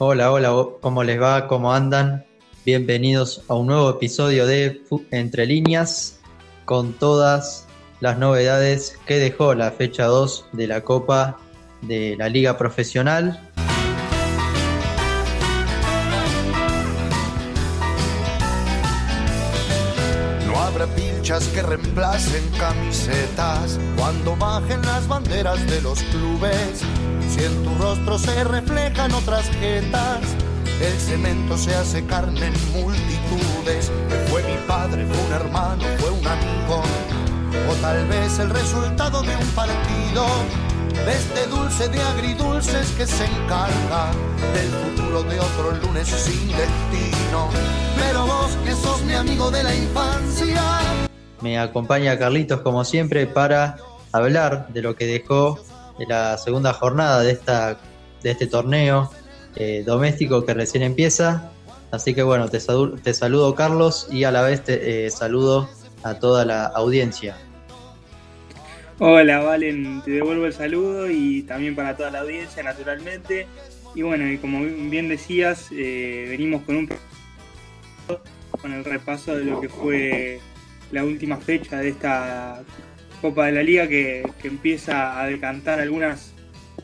Hola, hola, ¿cómo les va? ¿Cómo andan? Bienvenidos a un nuevo episodio de Entre líneas con todas las novedades que dejó la fecha 2 de la Copa de la Liga Profesional. Reemplacen camisetas cuando bajen las banderas de los clubes si en tu rostro se reflejan otras jetas, el cemento se hace carne en multitudes. Fue mi padre, fue un hermano, fue un amigo, o tal vez el resultado de un partido. De este dulce de agridulces que se encarga del futuro de otro lunes sin destino. Pero vos que sos mi amigo de la infancia. Me acompaña Carlitos como siempre para hablar de lo que dejó la segunda jornada de, esta, de este torneo eh, doméstico que recién empieza. Así que bueno, te, te saludo Carlos y a la vez te eh, saludo a toda la audiencia. Hola Valen, te devuelvo el saludo y también para toda la audiencia naturalmente. Y bueno, y como bien decías, eh, venimos con un con el repaso de lo que fue la última fecha de esta Copa de la Liga que, empieza a decantar algunas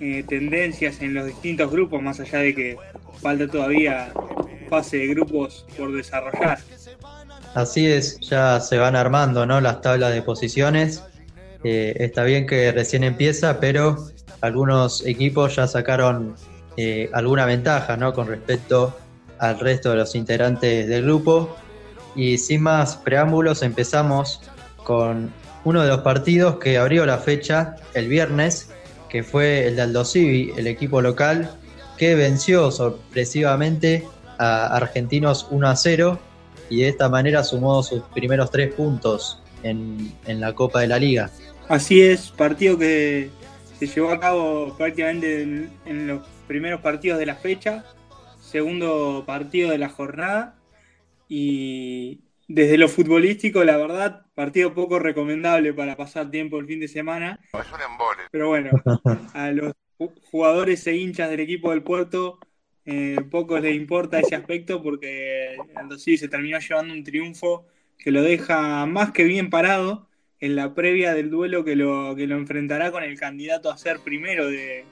eh, tendencias en los distintos grupos, más allá de que falta todavía fase de grupos por desarrollar. Así es, ya se van armando ¿no? las tablas de posiciones. Eh, está bien que recién empieza, pero algunos equipos ya sacaron eh, alguna ventaja ¿no? con respecto al resto de los integrantes del grupo. Y sin más preámbulos, empezamos con uno de los partidos que abrió la fecha el viernes, que fue el de Aldo el equipo local, que venció sorpresivamente a Argentinos 1 a 0 y de esta manera sumó sus primeros tres puntos en, la Copa de la Liga. Así es, partido que se llevó a cabo prácticamente en los primeros partidos de la fecha, segundo partido de la jornada y, desde lo futbolístico, la verdad, partido poco recomendable para pasar tiempo el fin de semana. Es un embole. Pero bueno, a los jugadores e hinchas del equipo del Puerto eh, poco les importa ese aspecto porque sí se terminó llevando un triunfo que lo deja más que bien parado en la previa del duelo que lo, que lo enfrentará con el candidato a ser primero de,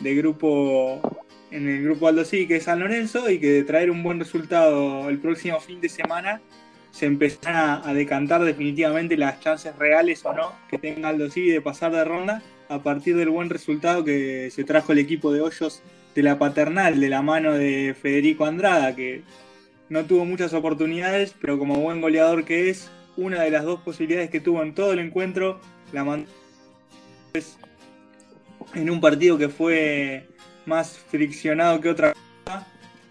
grupo en el grupo Aldo sí, que es San Lorenzo, y que de traer un buen resultado el próximo fin de semana se empezarán a, decantar definitivamente las chances reales o no que tenga Aldo Civi de pasar de ronda a partir del buen resultado que se trajo el equipo de Hoyos de la paternal de la mano de Federico Andrada, que no tuvo muchas oportunidades, pero como buen goleador que es, una de las dos posibilidades que tuvo en todo el encuentro la mandó en un partido que fue más friccionado que otra cosa.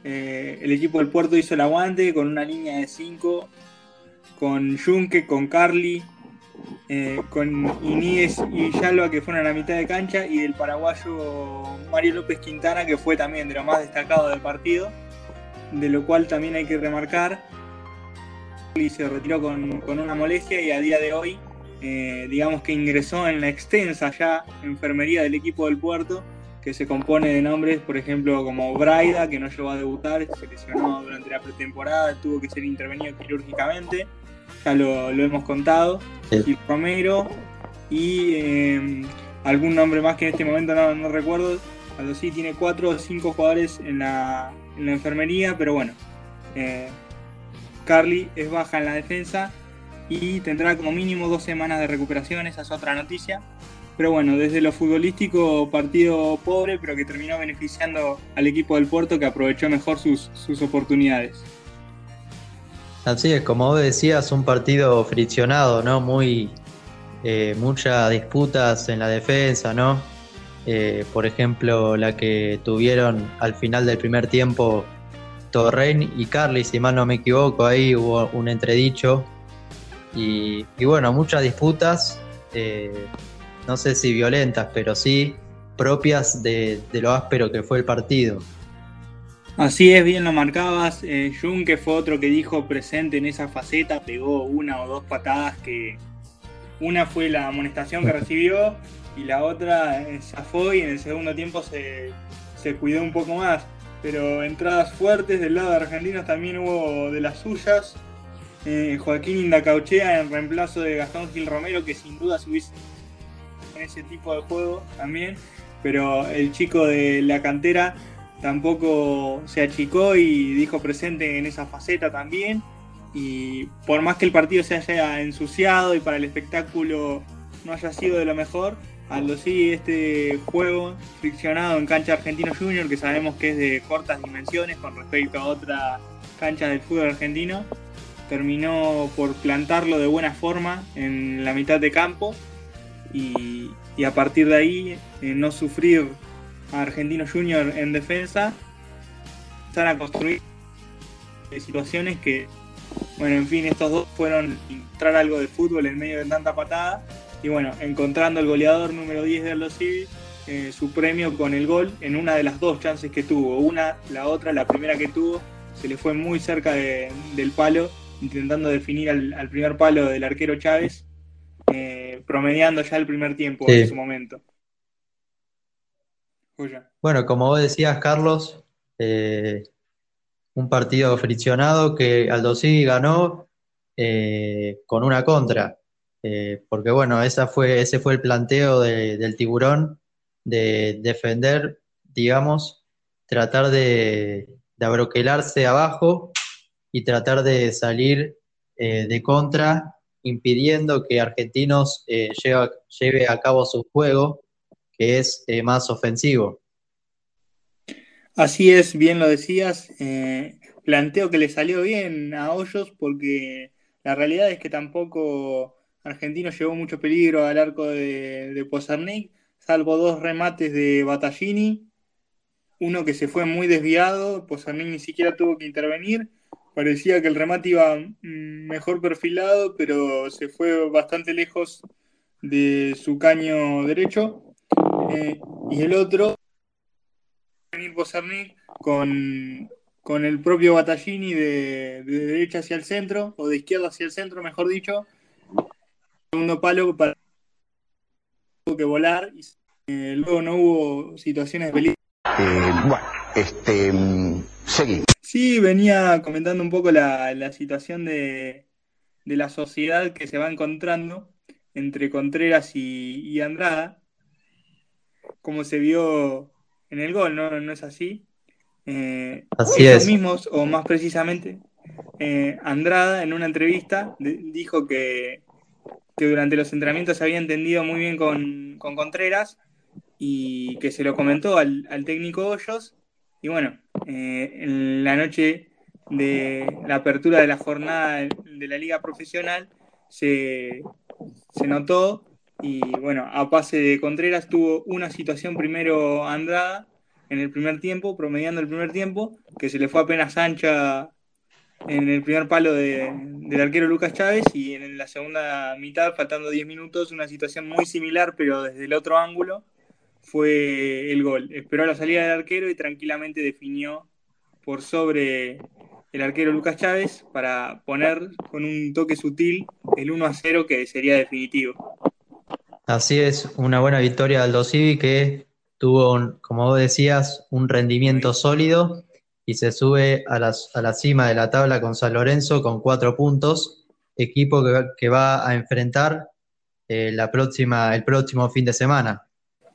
Eh, el equipo del Puerto hizo el aguante con una línea de 5 con Junque, con Carly, eh, con Inés y Yalba que fueron a la mitad de cancha y del paraguayo Mario López Quintana que fue también de lo más destacado del partido, de lo cual también hay que remarcar. Y se retiró con, una molestia y a día de hoy, eh, digamos que ingresó en la extensa ya enfermería del equipo del puerto, que se compone de nombres, por ejemplo, como Braida, que no llegó a debutar, se lesionó durante la pretemporada, tuvo que ser intervenido quirúrgicamente ya lo, hemos contado, y Romero y em, algún nombre más que en este momento no, recuerdo. Aldo sí tiene cuatro o cinco jugadores en la, enfermería, pero bueno, eh, Carly es baja en la defensa y tendrá como mínimo dos semanas de recuperación, esa es otra noticia. Pero bueno, desde lo futbolístico, partido pobre, pero que terminó beneficiando al equipo del Puerto que aprovechó mejor sus, sus oportunidades. Así es, como vos decías, un partido friccionado, ¿no? Muy, eh, muchas disputas en la defensa, ¿no? Eh, por ejemplo, la que tuvieron al final del primer tiempo Torren y Carly, si mal no me equivoco, ahí hubo un entredicho. Y, bueno, muchas disputas, eh, no sé si violentas, pero sí propias de lo áspero que fue el partido. Así es, bien lo marcabas. Eh, Jun, que fue otro que dijo presente en esa faceta, pegó una o dos patadas que una fue la amonestación que recibió y la otra eh, zafó y en el segundo tiempo se, cuidó un poco más. pero entradas fuertes del lado de argentinos también hubo de las suyas. Eh, Joaquín Indacauchea en reemplazo de Gastón Gil Romero, que sin duda se hubiese ese tipo de juego también, pero el chico de la cantera tampoco se achicó y dijo presente en esa faceta también. Y por más que el partido se haya ensuciado y para el espectáculo no haya sido de lo mejor, Aldo sí este juego friccionado en cancha Argentino Junior, que sabemos que es de cortas dimensiones con respecto a otras canchas del fútbol argentino, terminó por plantarlo de buena forma en la mitad de campo y, a partir de ahí eh, no sufrir a Argentino Junior en defensa, están a construir situaciones que, bueno, en fin, estos dos fueron entrar algo de fútbol en medio de tanta patada y bueno, encontrando el goleador número 10 de Aldo eh, su premio con el gol en una de las dos chances que tuvo. Una, la otra, la primera que tuvo, se le fue muy cerca del palo, intentando definir al, primer palo del arquero Chávez, eh, promediando ya el primer tiempo en su momento. Bueno, como vos decías, Carlos, eh, un partido friccionado que Aldo ganó con una contra. Eh, porque bueno, esa fue, ese fue el planteo del tiburón, de defender, digamos, tratar de, de abroquelarse abajo y tratar de salir eh, de contra, impidiendo que Argentinos eh, lleve, a cabo su juego, que es más ofensivo. Así es, bien lo decías, planteo que le salió bien a Hoyos porque la realidad es que tampoco Argentino llevó mucho peligro al arco de, de salvo dos remates de Battaglini, uno que se fue muy desviado, Pozarnik ni siquiera tuvo que intervenir, parecía que el remate iba mm, mejor perfilado, pero se fue bastante lejos de su caño derecho. Eh, y el otro, Pozarnik con, con el propio Battaglini de, de derecha hacia el centro, o de izquierda hacia el centro, mejor dicho, segundo palo para que volar y eh, luego no hubo situaciones de peligro. Eh, bueno, este, mm, seguimos. Sí, venía comentando un poco la, situación de, la sociedad que se va encontrando entre Contreras y, Andrada, como se vio en el gol, ¿no? ¿No es así? Eh, así ellos mismos, o más precisamente, Andrada en una entrevista dijo que que durante los entrenamientos se había entendido muy bien con, Contreras y que se lo comentó al, técnico Hoyos. Y bueno, eh, en la noche de la apertura de la jornada de la liga profesional se, se notó y bueno, a pase de Contreras tuvo una situación primero Andrada en el primer tiempo, promediando el primer tiempo, que se le fue apenas ancha en el primer palo del arquero Lucas Chávez y en la segunda mitad, faltando 10 minutos, una situación muy similar, pero desde el otro ángulo, fue el gol. Esperó la salida del arquero y tranquilamente definió por sobre el arquero Lucas Chávez para poner con un toque sutil el 1 a 0 que sería definitivo. Así es, una buena victoria de Aldo Civi que tuvo, como vos decías, un rendimiento sólido y se sube a, la cima de la tabla con San Lorenzo con cuatro puntos, equipo que, va a enfrentar eh, la próxima, el próximo fin de semana.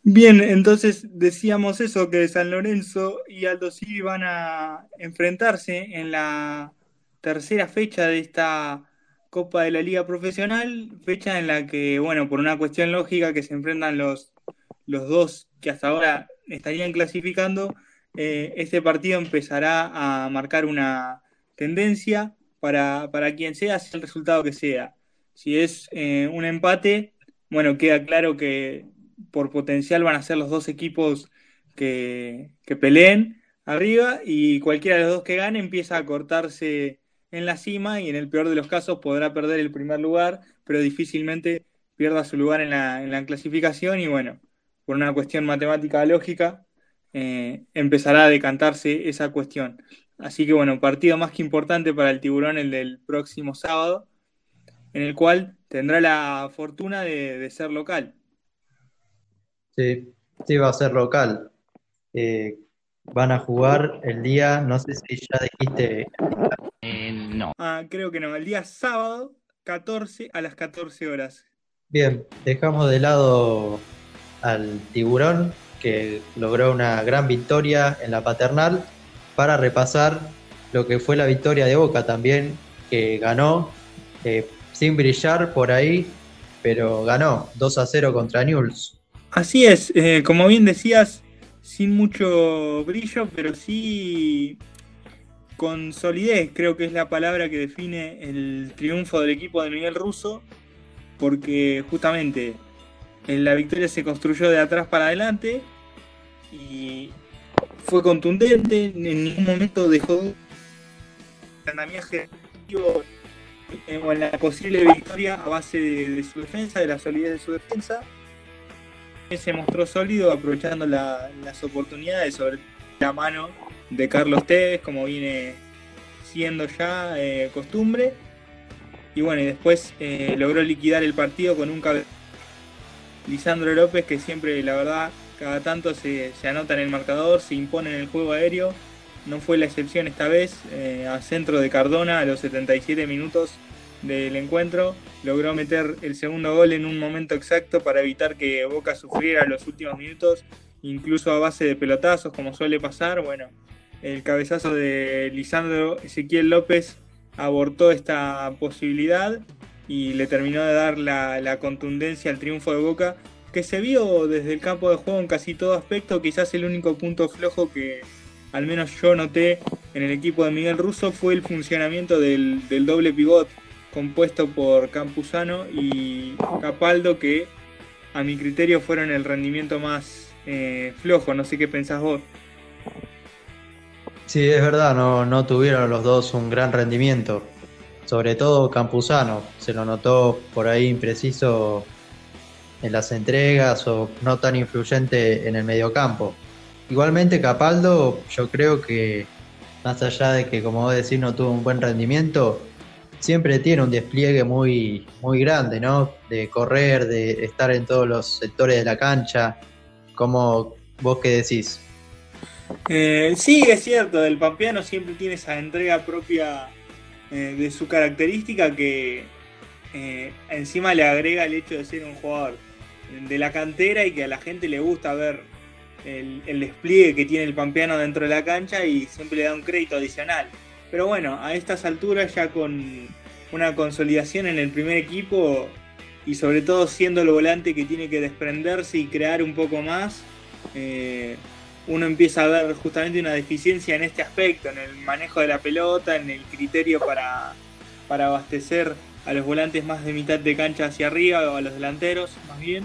Bien, entonces decíamos eso, que San Lorenzo y Aldo Civi van a enfrentarse en la tercera fecha de esta Copa de la Liga Profesional, fecha en la que, bueno, por una cuestión lógica que se enfrentan los, los dos que hasta ahora estarían clasificando, este partido empezará a marcar una tendencia para, quien sea, sea el resultado que sea. Si es eh, un empate, bueno, queda claro que por potencial van a ser los dos equipos que, que peleen arriba y cualquiera de los dos que gane empieza a cortarse en la cima y en el peor de los casos podrá perder el primer lugar, pero difícilmente pierda su lugar en la, en la clasificación y bueno, por una cuestión matemática lógica, eh, empezará a decantarse esa cuestión. Así que bueno, partido más que importante para el tiburón el del próximo sábado, en el cual tendrá la fortuna de, ser local. Sí, sí, va a ser local. Eh, van a jugar el día, no sé si ya dijiste. Eh, no. Ah, creo que no, el día sábado 14 a las 14 horas. Bien, dejamos de lado al tiburón que logró una gran victoria en la paternal para repasar lo que fue la victoria de Boca también, que ganó eh, sin brillar por ahí, pero ganó 2 a 0 contra Newell's. Así es, eh, como bien decías, sin mucho brillo, pero sí con solidez, creo que es la palabra que define el triunfo del equipo de Miguel Russo, porque justamente en la victoria se construyó de atrás para adelante y fue contundente, en ningún momento dejó el o en la posible victoria a base de, su defensa, de la solidez de su defensa. Se mostró sólido aprovechando las oportunidades sobre la mano de Carlos Tevez, como viene siendo ya eh, costumbre. Y bueno, y después eh, logró liquidar el partido con un cabezazo. Lisandro López, que siempre, la verdad, cada tanto se, anota en el marcador, se impone en el juego aéreo. No fue la excepción esta vez, eh, a centro de Cardona a los 77 minutos del encuentro. Logró meter el segundo gol en un momento exacto para evitar que Boca sufriera los últimos minutos, incluso a base de pelotazos, como suele pasar. Bueno, el cabezazo de Lisandro Ezequiel López abortó esta posibilidad y le terminó de dar la, contundencia al triunfo de Boca, que se vio desde el campo de juego en casi todo aspecto, quizás el único punto flojo que al menos yo noté en el equipo de Miguel Russo fue el funcionamiento del, doble pivot compuesto por Campuzano y Capaldo, que a mi criterio fueron el rendimiento más eh, flojo, no sé qué pensás vos. Sí, es verdad, no, no tuvieron los dos un gran rendimiento. Sobre todo Campuzano, se lo notó por ahí impreciso en las entregas o no tan influyente en el mediocampo. Igualmente Capaldo, yo creo que más allá de que como vos decís no tuvo un buen rendimiento, siempre tiene un despliegue muy, muy grande, ¿no? De correr, de estar en todos los sectores de la cancha. como vos qué decís? Eh, sí, es cierto, el Pampeano siempre tiene esa entrega propia eh, de su característica que eh, encima le agrega el hecho de ser un jugador de la cantera y que a la gente le gusta ver el, el despliegue que tiene el Pampeano dentro de la cancha y siempre le da un crédito adicional. Pero bueno, a estas alturas ya con una consolidación en el primer equipo y sobre todo siendo el volante que tiene que desprenderse y crear un poco más, eh, uno empieza a ver justamente una deficiencia en este aspecto, en el manejo de la pelota, en el criterio para, para abastecer a los volantes más de mitad de cancha hacia arriba o a los delanteros más bien.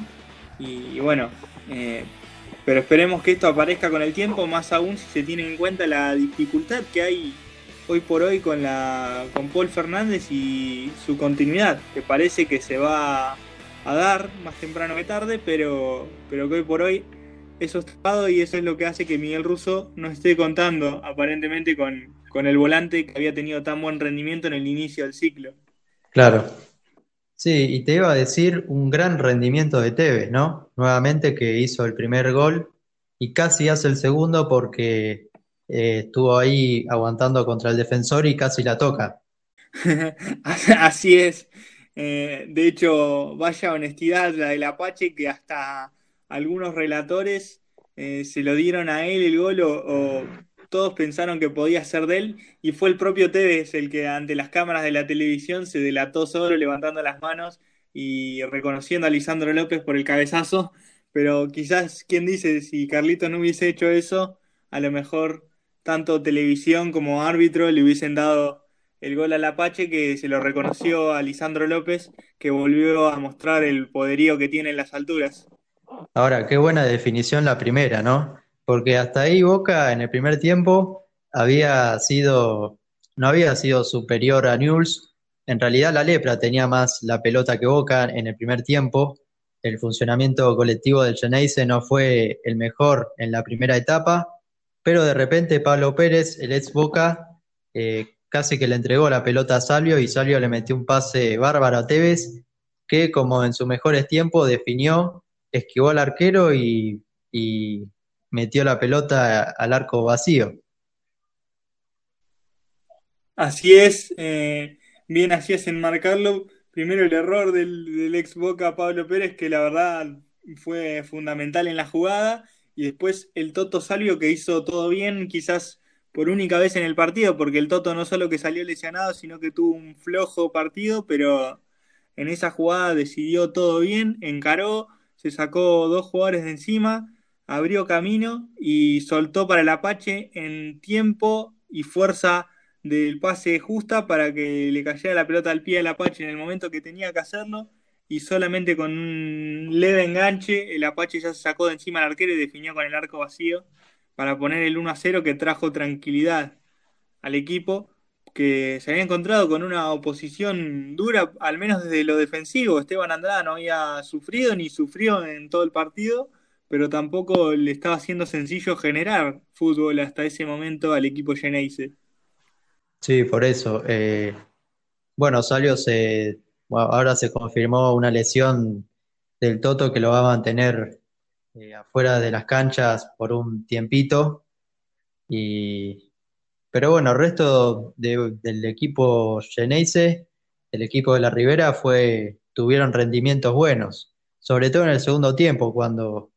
Y, bueno, eh, pero esperemos que esto aparezca con el tiempo, más aún si se tiene en cuenta la dificultad que hay hoy por hoy con, la, con Paul Fernández y su continuidad, que parece que se va a dar más temprano que tarde, pero, pero que hoy por hoy eso tapado y eso es lo que hace que Miguel Russo no esté contando aparentemente con, el volante que había tenido tan buen rendimiento en el inicio del ciclo. Claro. Sí, y te iba a decir un gran rendimiento de Tevez, ¿no? Nuevamente que hizo el primer gol y casi hace el segundo porque eh, estuvo ahí aguantando contra el defensor y casi la toca. Así es. Eh, de hecho, vaya honestidad la del Apache que hasta algunos relatores eh, se lo dieron a él el gol o, todos pensaron que podía ser de él y fue el propio Tevez el que ante las cámaras de la televisión se delató solo levantando las manos y reconociendo a Lisandro López por el cabezazo, pero quizás, ¿quién dice? Si Carlito no hubiese hecho eso, a lo mejor tanto televisión como árbitro le hubiesen dado el gol al Apache que se lo reconoció a Lisandro López, que volvió a mostrar el poderío que tiene en las alturas. Ahora, qué buena definición la primera, ¿no? Porque hasta ahí Boca en el primer tiempo había sido, no había sido superior a Newell's. En realidad la Lepra tenía más la pelota que Boca en el primer tiempo. El funcionamiento colectivo del Geneise no fue el mejor en la primera etapa, pero de repente Pablo Pérez, el ex Boca, eh, casi que le entregó la pelota a Salvio y Salvio le metió un pase bárbaro a Tevez, que como en sus mejores tiempos definió esquivó al arquero y, metió la pelota al arco vacío. Así es, eh, bien así es enmarcarlo. Primero el error del, del ex Boca Pablo Pérez, que la verdad fue fundamental en la jugada, y después el Toto Salvio que hizo todo bien, quizás por única vez en el partido, porque el Toto no solo que salió lesionado, sino que tuvo un flojo partido, pero en esa jugada decidió todo bien, encaró, se sacó dos jugadores de encima, abrió camino y soltó para el Apache en tiempo y fuerza del pase justa para que le cayera la pelota al pie al Apache en el momento que tenía que hacerlo y solamente con un leve enganche el Apache ya se sacó de encima al arquero y definió con el arco vacío para poner el 1 a 0 que trajo tranquilidad al equipo que se había encontrado con una oposición dura, al menos desde lo defensivo. Esteban Andrada no había sufrido ni sufrió en todo el partido, pero tampoco le estaba siendo sencillo generar fútbol hasta ese momento al equipo Geneise. Sí, por eso. Eh, bueno, salió se, ahora se confirmó una lesión del Toto que lo va a mantener eh, afuera de las canchas por un tiempito. Y, pero bueno, el resto del equipo Geneise, el equipo de la Ribera, fue, tuvieron rendimientos buenos, sobre todo en el segundo tiempo, cuando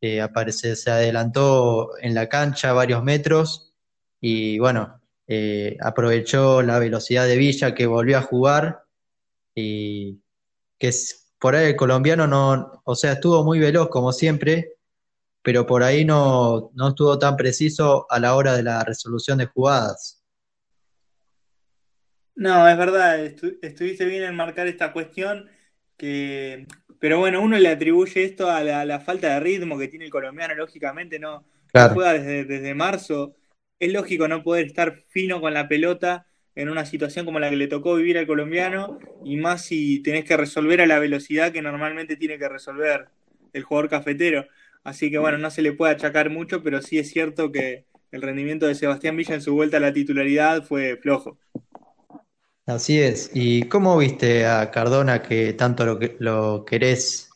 eh, aparece, se adelantó en la cancha varios metros y bueno, eh, aprovechó la velocidad de Villa que volvió a jugar y que es, por ahí el colombiano no, o sea, estuvo muy veloz como siempre, pero por ahí no, estuvo tan preciso a la hora de la resolución de jugadas. No, es verdad, estuviste bien en marcar esta cuestión, que, pero bueno, uno le atribuye esto a la, falta de ritmo que tiene el colombiano, lógicamente, no, juega desde, desde marzo, es lógico no poder estar fino con la pelota en una situación como la que le tocó vivir al colombiano y más si tenés que resolver a la velocidad que normalmente tiene que resolver el jugador cafetero. Así que bueno, no se le puede achacar mucho, pero sí es cierto que el rendimiento de Sebastián Villa en su vuelta a la titularidad fue flojo. Así es. ¿Y cómo viste a Cardona que tanto lo, lo querés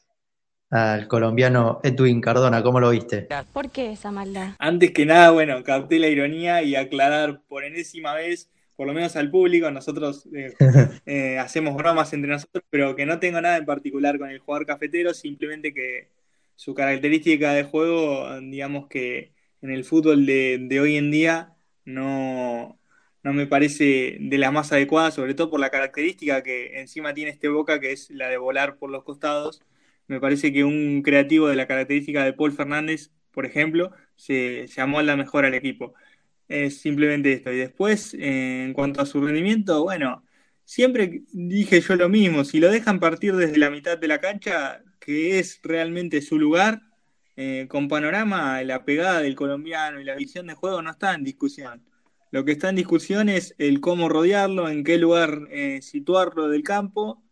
al colombiano Edwin Cardona? ¿Cómo lo viste? ¿Por qué esa maldad? Antes que nada, bueno, capté la ironía y aclarar por enésima vez por lo menos al público, nosotros eh, eh, hacemos bromas entre nosotros, pero que no tengo nada en particular con el jugador cafetero, simplemente que su característica de juego, digamos que en el fútbol de, hoy en día no, no me parece de la más adecuada, sobre todo por la característica que encima tiene este Boca, que es la de volar por los costados. Me parece que un creativo de la característica de Paul Fernández, por ejemplo, se, se amolda mejor al equipo. Es simplemente esto. Y después, eh, en cuanto a su rendimiento, bueno, siempre dije yo lo mismo. Si lo dejan partir desde la mitad de la cancha, que es realmente su lugar, eh, con panorama, la pegada del colombiano y la visión de juego no está en discusión. Lo que está en discusión es el cómo rodearlo, en qué lugar eh, situarlo del campo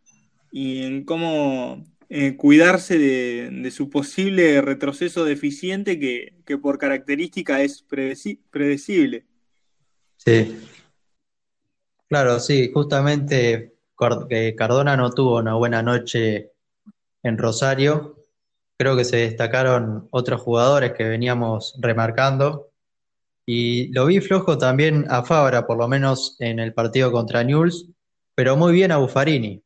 y en cómo eh, cuidarse de, su posible retroceso deficiente que, por característica es predecible. Sí. Claro, sí, justamente Cardona no tuvo una buena noche en Rosario. Creo que se destacaron otros jugadores que veníamos remarcando. Y lo vi flojo también a Fabra, por lo menos en el partido contra Newell's, pero muy bien a Buffarini.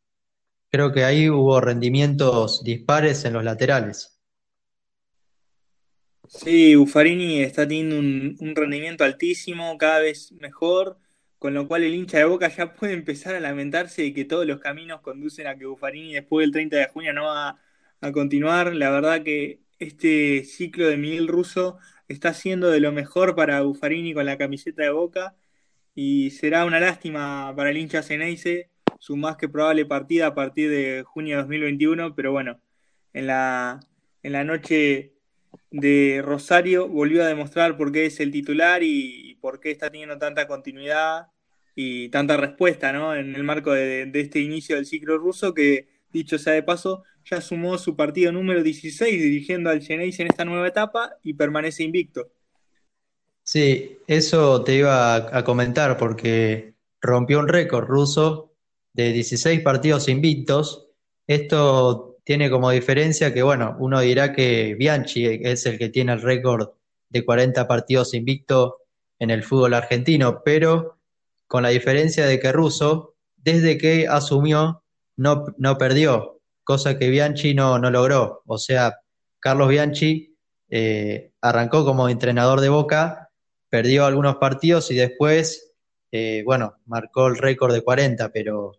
Creo que ahí hubo rendimientos dispares en los laterales. Sí, Buffarini está teniendo un, rendimiento altísimo, cada vez mejor, con lo cual el hincha de Boca ya puede empezar a lamentarse de que todos los caminos conducen a que Buffarini después del 30 de junio no va a continuar. La verdad que este ciclo de Miguel Russo está siendo de lo mejor para Buffarini con la camiseta de Boca y será una lástima para el hincha Ceneice su más que probable partida a partir de junio de 2021, pero bueno, en la, en la noche de Rosario volvió a demostrar por qué es el titular y, por qué está teniendo tanta continuidad y tanta respuesta ¿no? en el marco de, este inicio del ciclo ruso que, dicho sea de paso, ya sumó su partido número 16 dirigiendo al Geneis en esta nueva etapa y permanece invicto. Sí, eso te iba a comentar porque rompió un récord ruso de 16 partidos invictos. Esto tiene como diferencia que, bueno, uno dirá que Bianchi es el que tiene el récord de 40 partidos invicto en el fútbol argentino, pero con la diferencia de que Russo, desde que asumió, no, no perdió, cosa que Bianchi no, no logró. O sea, Carlos Bianchi eh, arrancó como entrenador de Boca, perdió algunos partidos y después, eh, bueno, marcó el récord de 40, pero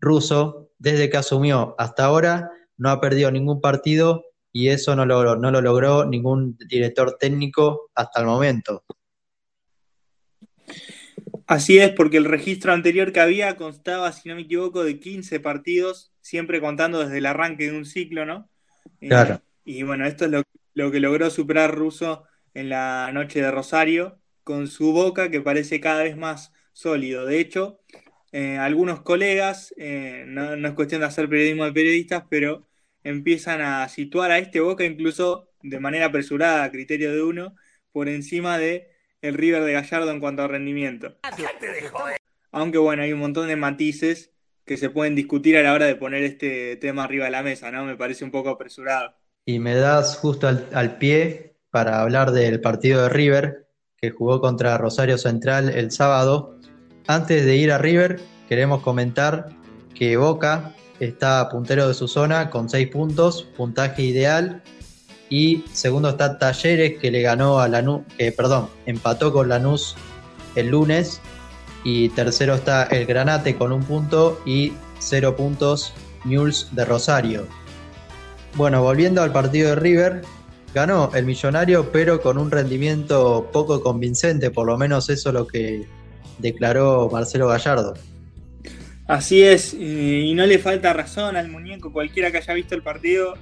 Russo, desde que asumió hasta ahora, no ha perdido ningún partido y eso no lo, no lo logró ningún director técnico hasta el momento. Así es, porque el registro anterior que había constaba, si no me equivoco, de 15 partidos, siempre contando desde el arranque de un ciclo, ¿no? Eh, claro. y bueno, esto es lo, que logró superar Russo en la noche de Rosario, con su boca que parece cada vez más sólido. De hecho, eh, algunos colegas, eh, no, es cuestión de hacer periodismo de periodistas, pero empiezan a situar a este Boca incluso de manera apresurada, a criterio de uno, por encima de el River de Gallardo en cuanto a rendimiento. Aunque bueno, hay un montón de matices que se pueden discutir a la hora de poner este tema arriba de la mesa, ¿no? Me parece un poco apresurado. Y me das justo al, pie para hablar del partido de River que jugó contra Rosario Central el sábado. Antes de ir a River, queremos comentar que Boca está puntero de su zona con 6 puntos, puntaje ideal. Y segundo está Talleres, que le ganó a Lanús, que perdón, empató con Lanús el lunes. Y tercero está el Granate con un punto y cero puntos Mules de Rosario. Bueno, volviendo al partido de River, ganó el millonario, pero con un rendimiento poco convincente, por lo menos eso es lo que declaró Marcelo Gallardo. Así es, y no le falta razón al muñeco. Cualquiera que haya visto el partido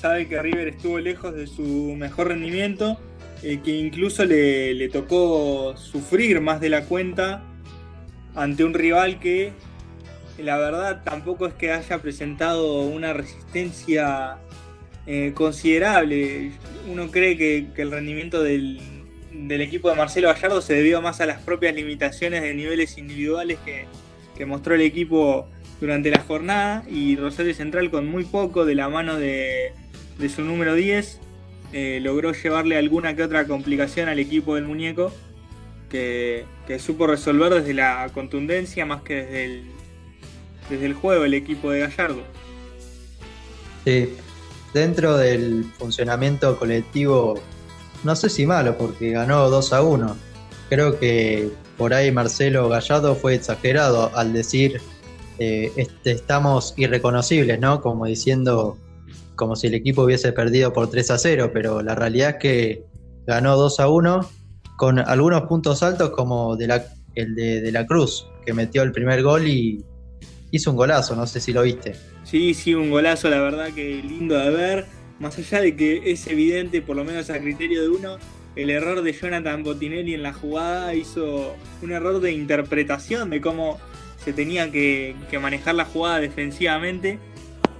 sabe que River estuvo lejos de su mejor rendimiento, eh, que incluso le, tocó sufrir más de la cuenta ante un rival que la verdad tampoco es que haya presentado una resistencia eh, considerable. Uno cree que, el rendimiento del, del, equipo de Marcelo Gallardo se debió más a las propias limitaciones de niveles individuales que, que mostró el equipo durante la jornada y Rosario Central con muy poco de la mano de, su número 10 eh, logró llevarle alguna que otra complicación al equipo del muñeco que, supo resolver desde la contundencia más que desde el, desde el juego el equipo de Gallardo. Sí, dentro del funcionamiento colectivo, no sé si malo porque ganó 2 a 1. Creo que por ahí Marcelo Gallardo fue exagerado al decir eh, este, estamos irreconocibles, ¿no? Como diciendo, como si el equipo hubiese perdido por 3 a 0, pero la realidad es que ganó 2 a 1 con algunos puntos altos como de la, el de, de la Cruz, que metió el primer gol y hizo un golazo, no sé si lo viste. Sí, sí, un golazo, la verdad que lindo de ver, más allá de que es evidente, por lo menos a criterio de uno, el error de Jonathan Botinelli en la jugada hizo un error de interpretación de cómo se tenía que, manejar la jugada defensivamente.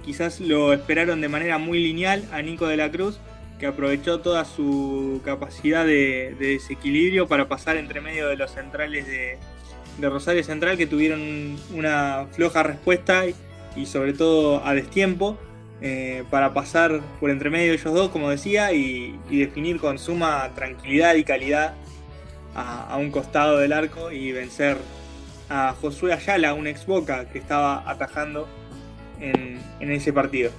Quizás lo esperaron de manera muy lineal a Nico de la Cruz, que aprovechó toda su capacidad de, desequilibrio para pasar entre medio de los centrales de, Rosario Central, que tuvieron una floja respuesta y sobre todo a destiempo. Eh, para pasar por entre medio de ellos dos, como decía, y, definir con suma tranquilidad y calidad a, un costado del arco y vencer a Josué Ayala, un ex Boca que estaba atajando en, ese partido.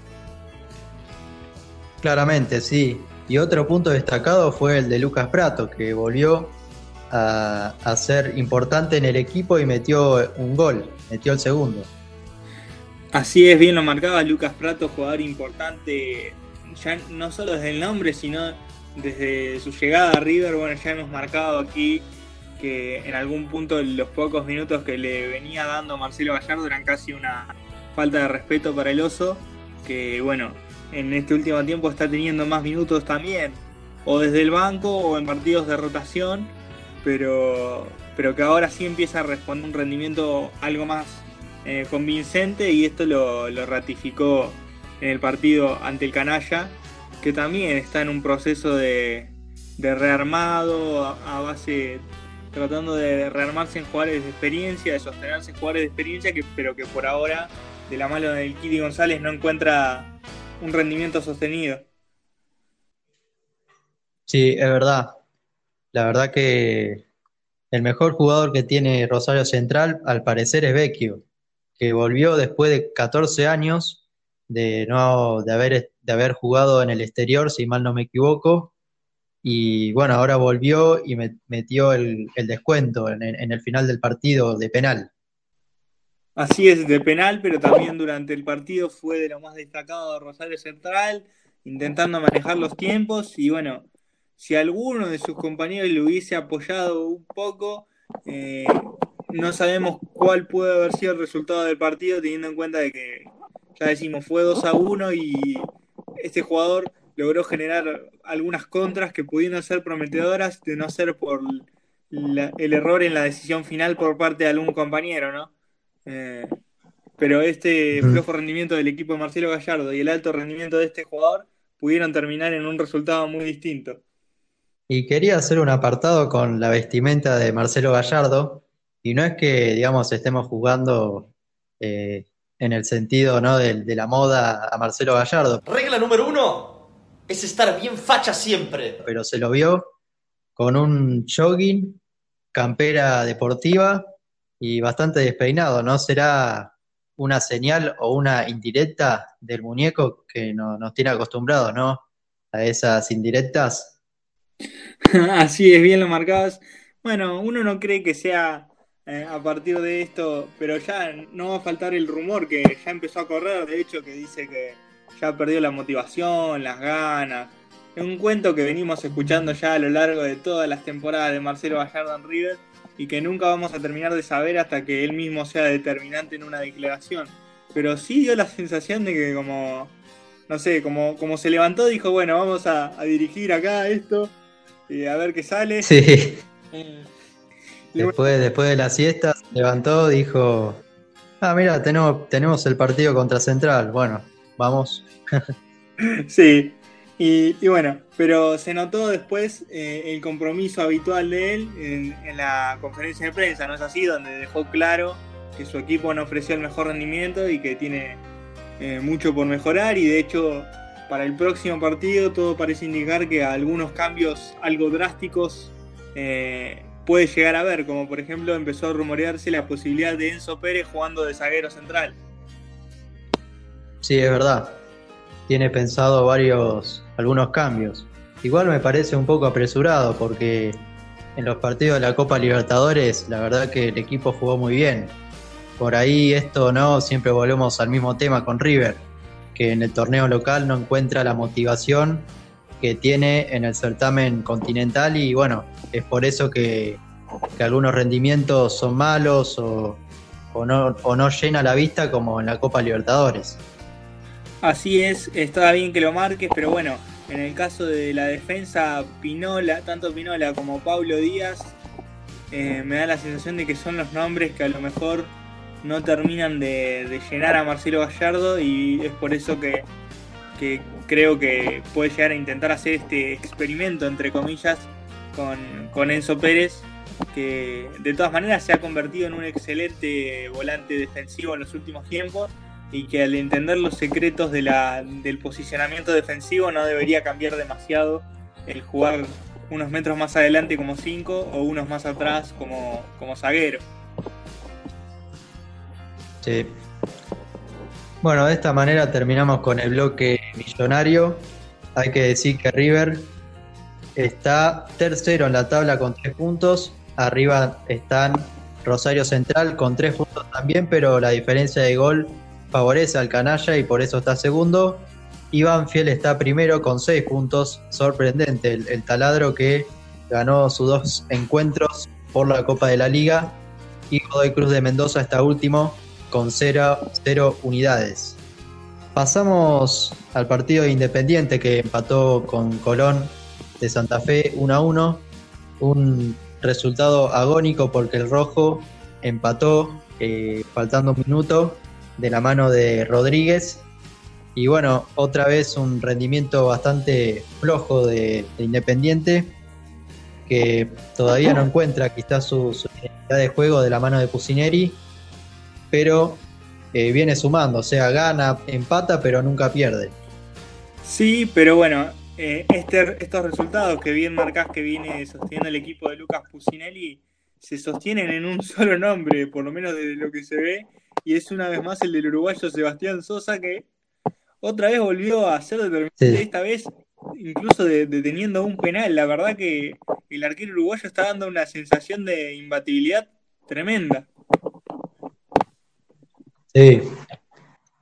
Claramente, sí. Y otro punto destacado fue el de Lucas Prato, que volvió a, a ser importante en el equipo y metió un gol, metió el segundo. Así es, bien lo marcaba Lucas Prato, jugador importante, ya no solo desde el nombre, sino desde su llegada a River. Bueno, ya hemos marcado aquí que en algún punto los pocos minutos que le venía dando Marcelo Gallardo eran casi una falta de respeto para el oso, que bueno, en este último tiempo está teniendo más minutos también, o desde el banco o en partidos de rotación, pero, pero que ahora sí empieza a responder un rendimiento algo más eh, convincente y esto lo, ratificó en el partido ante el Canalla, que también está en un proceso de, rearmado a, base, tratando de rearmarse en jugadores de experiencia, de sostenerse en jugadores de experiencia, que, pero que por ahora, de la mano del Kili González, no encuentra un rendimiento sostenido. Sí, es verdad. la verdad que el mejor jugador que tiene Rosario Central, al parecer, es Vecchio, que volvió después de 14 años de, no, de, haber, de haber jugado en el exterior, si mal no me equivoco. Y bueno, ahora volvió y metió el, descuento en, el final del partido de penal. Así es, de penal, pero también durante el partido fue de lo más destacado de Rosario Central, intentando manejar los tiempos y bueno, si alguno de sus compañeros le hubiese apoyado un poco, eh, no sabemos cuál puede haber sido el resultado del partido, teniendo en cuenta de que, ya decimos, fue 2 a 1 y este jugador logró generar algunas contras que pudieron ser prometedoras de no ser por el error en la decisión final por parte de algún compañero, ¿no? Eh, pero este flojo rendimiento del equipo de Marcelo Gallardo y el alto rendimiento de este jugador pudieron terminar en un resultado muy distinto. Y quería hacer un apartado con la vestimenta de Marcelo Gallardo, y no es que, digamos, estemos jugando eh, en el sentido ¿no? de, la moda a Marcelo Gallardo. Regla número uno es estar bien facha siempre. Pero se lo vio con un jogging, campera deportiva y bastante despeinado. ¿No será una señal o una indirecta del muñeco que no, nos tiene acostumbrados, ¿no? A esas indirectas. Así es, bien lo marcabas. Bueno, uno no cree que sea eh, a partir de esto, pero ya no va a faltar el rumor que ya empezó a correr, de hecho, que dice que ya perdió la motivación, las ganas. Es un cuento que venimos escuchando ya a lo largo de todas las temporadas de Marcelo Gallardo en River y que nunca vamos a terminar de saber hasta que él mismo sea determinante en una declaración. Pero sí dio la sensación de que como, no sé, como, como se levantó, dijo, bueno, vamos a, a dirigir acá esto y a ver qué sale. Sí. Eh, después, después de la siesta se levantó, dijo, ah, mira, tenemos, tenemos el partido contra Central, bueno, vamos. sí, y, bueno, pero se notó después eh, el compromiso habitual de él en, la conferencia de prensa, ¿no es así? Donde dejó claro que su equipo no ofreció el mejor rendimiento y que tiene eh, mucho por mejorar y de hecho para el próximo partido todo parece indicar que algunos cambios algo drásticos eh, puede llegar a ver, como por ejemplo empezó a rumorearse la posibilidad de Enzo Pérez jugando de zaguero central. Sí, es verdad. Tiene pensado varios, algunos cambios. Igual me parece un poco apresurado porque en los partidos de la Copa Libertadores la verdad que el equipo jugó muy bien. Por ahí esto no, siempre volvemos al mismo tema con River que en el torneo local no encuentra la motivación que tiene en el certamen continental y bueno, es por eso que, algunos rendimientos son malos o, no, o no llena la vista como en la Copa Libertadores. Así es, está bien que lo marques, pero bueno, en el caso de la defensa, Pinola, tanto Pinola como Pablo Díaz, eh, me da la sensación de que son los nombres que a lo mejor no terminan de, llenar a Marcelo Gallardo y es por eso que, creo que puede llegar a intentar hacer este experimento, entre comillas, con, Enzo Pérez, que de todas maneras se ha convertido en un excelente volante defensivo en los últimos tiempos y que al entender los secretos del posicionamiento defensivo no debería cambiar demasiado el jugar unos metros más adelante como 5 o unos más atrás como, como zaguero. Bueno, de esta manera terminamos con el bloque millonario. Hay que decir que River está tercero en la tabla con tres puntos. Arriba están Rosario Central con tres puntos también, pero la diferencia de gol favorece al canalla y por eso está segundo. Iván Fiel está primero con seis puntos. Sorprendente el, taladro que ganó sus dos encuentros por la Copa de la Liga. Y Godoy Cruz de Mendoza está último con 0 unidades. Pasamos al partido Independiente que empató con Colón de Santa Fe 1 a 1. Un resultado agónico porque el rojo empató eh, faltando un minuto de la mano de Rodríguez. Y bueno, otra vez un rendimiento bastante flojo de, Independiente que todavía no encuentra quizás su, su identidad de juego de la mano de Pusineri pero eh, viene sumando, o sea, gana, empata, pero nunca pierde. Sí, pero bueno, eh, este, estos resultados que bien marcás que viene sosteniendo el equipo de Lucas Pusinelli se sostienen en un solo nombre, por lo menos desde lo que se ve, y es una vez más el del uruguayo Sebastián Sosa que otra vez volvió a ser determinante, esta vez incluso deteniendo un penal. La verdad que el arquero uruguayo está dando una sensación de imbatibilidad tremenda. Sí,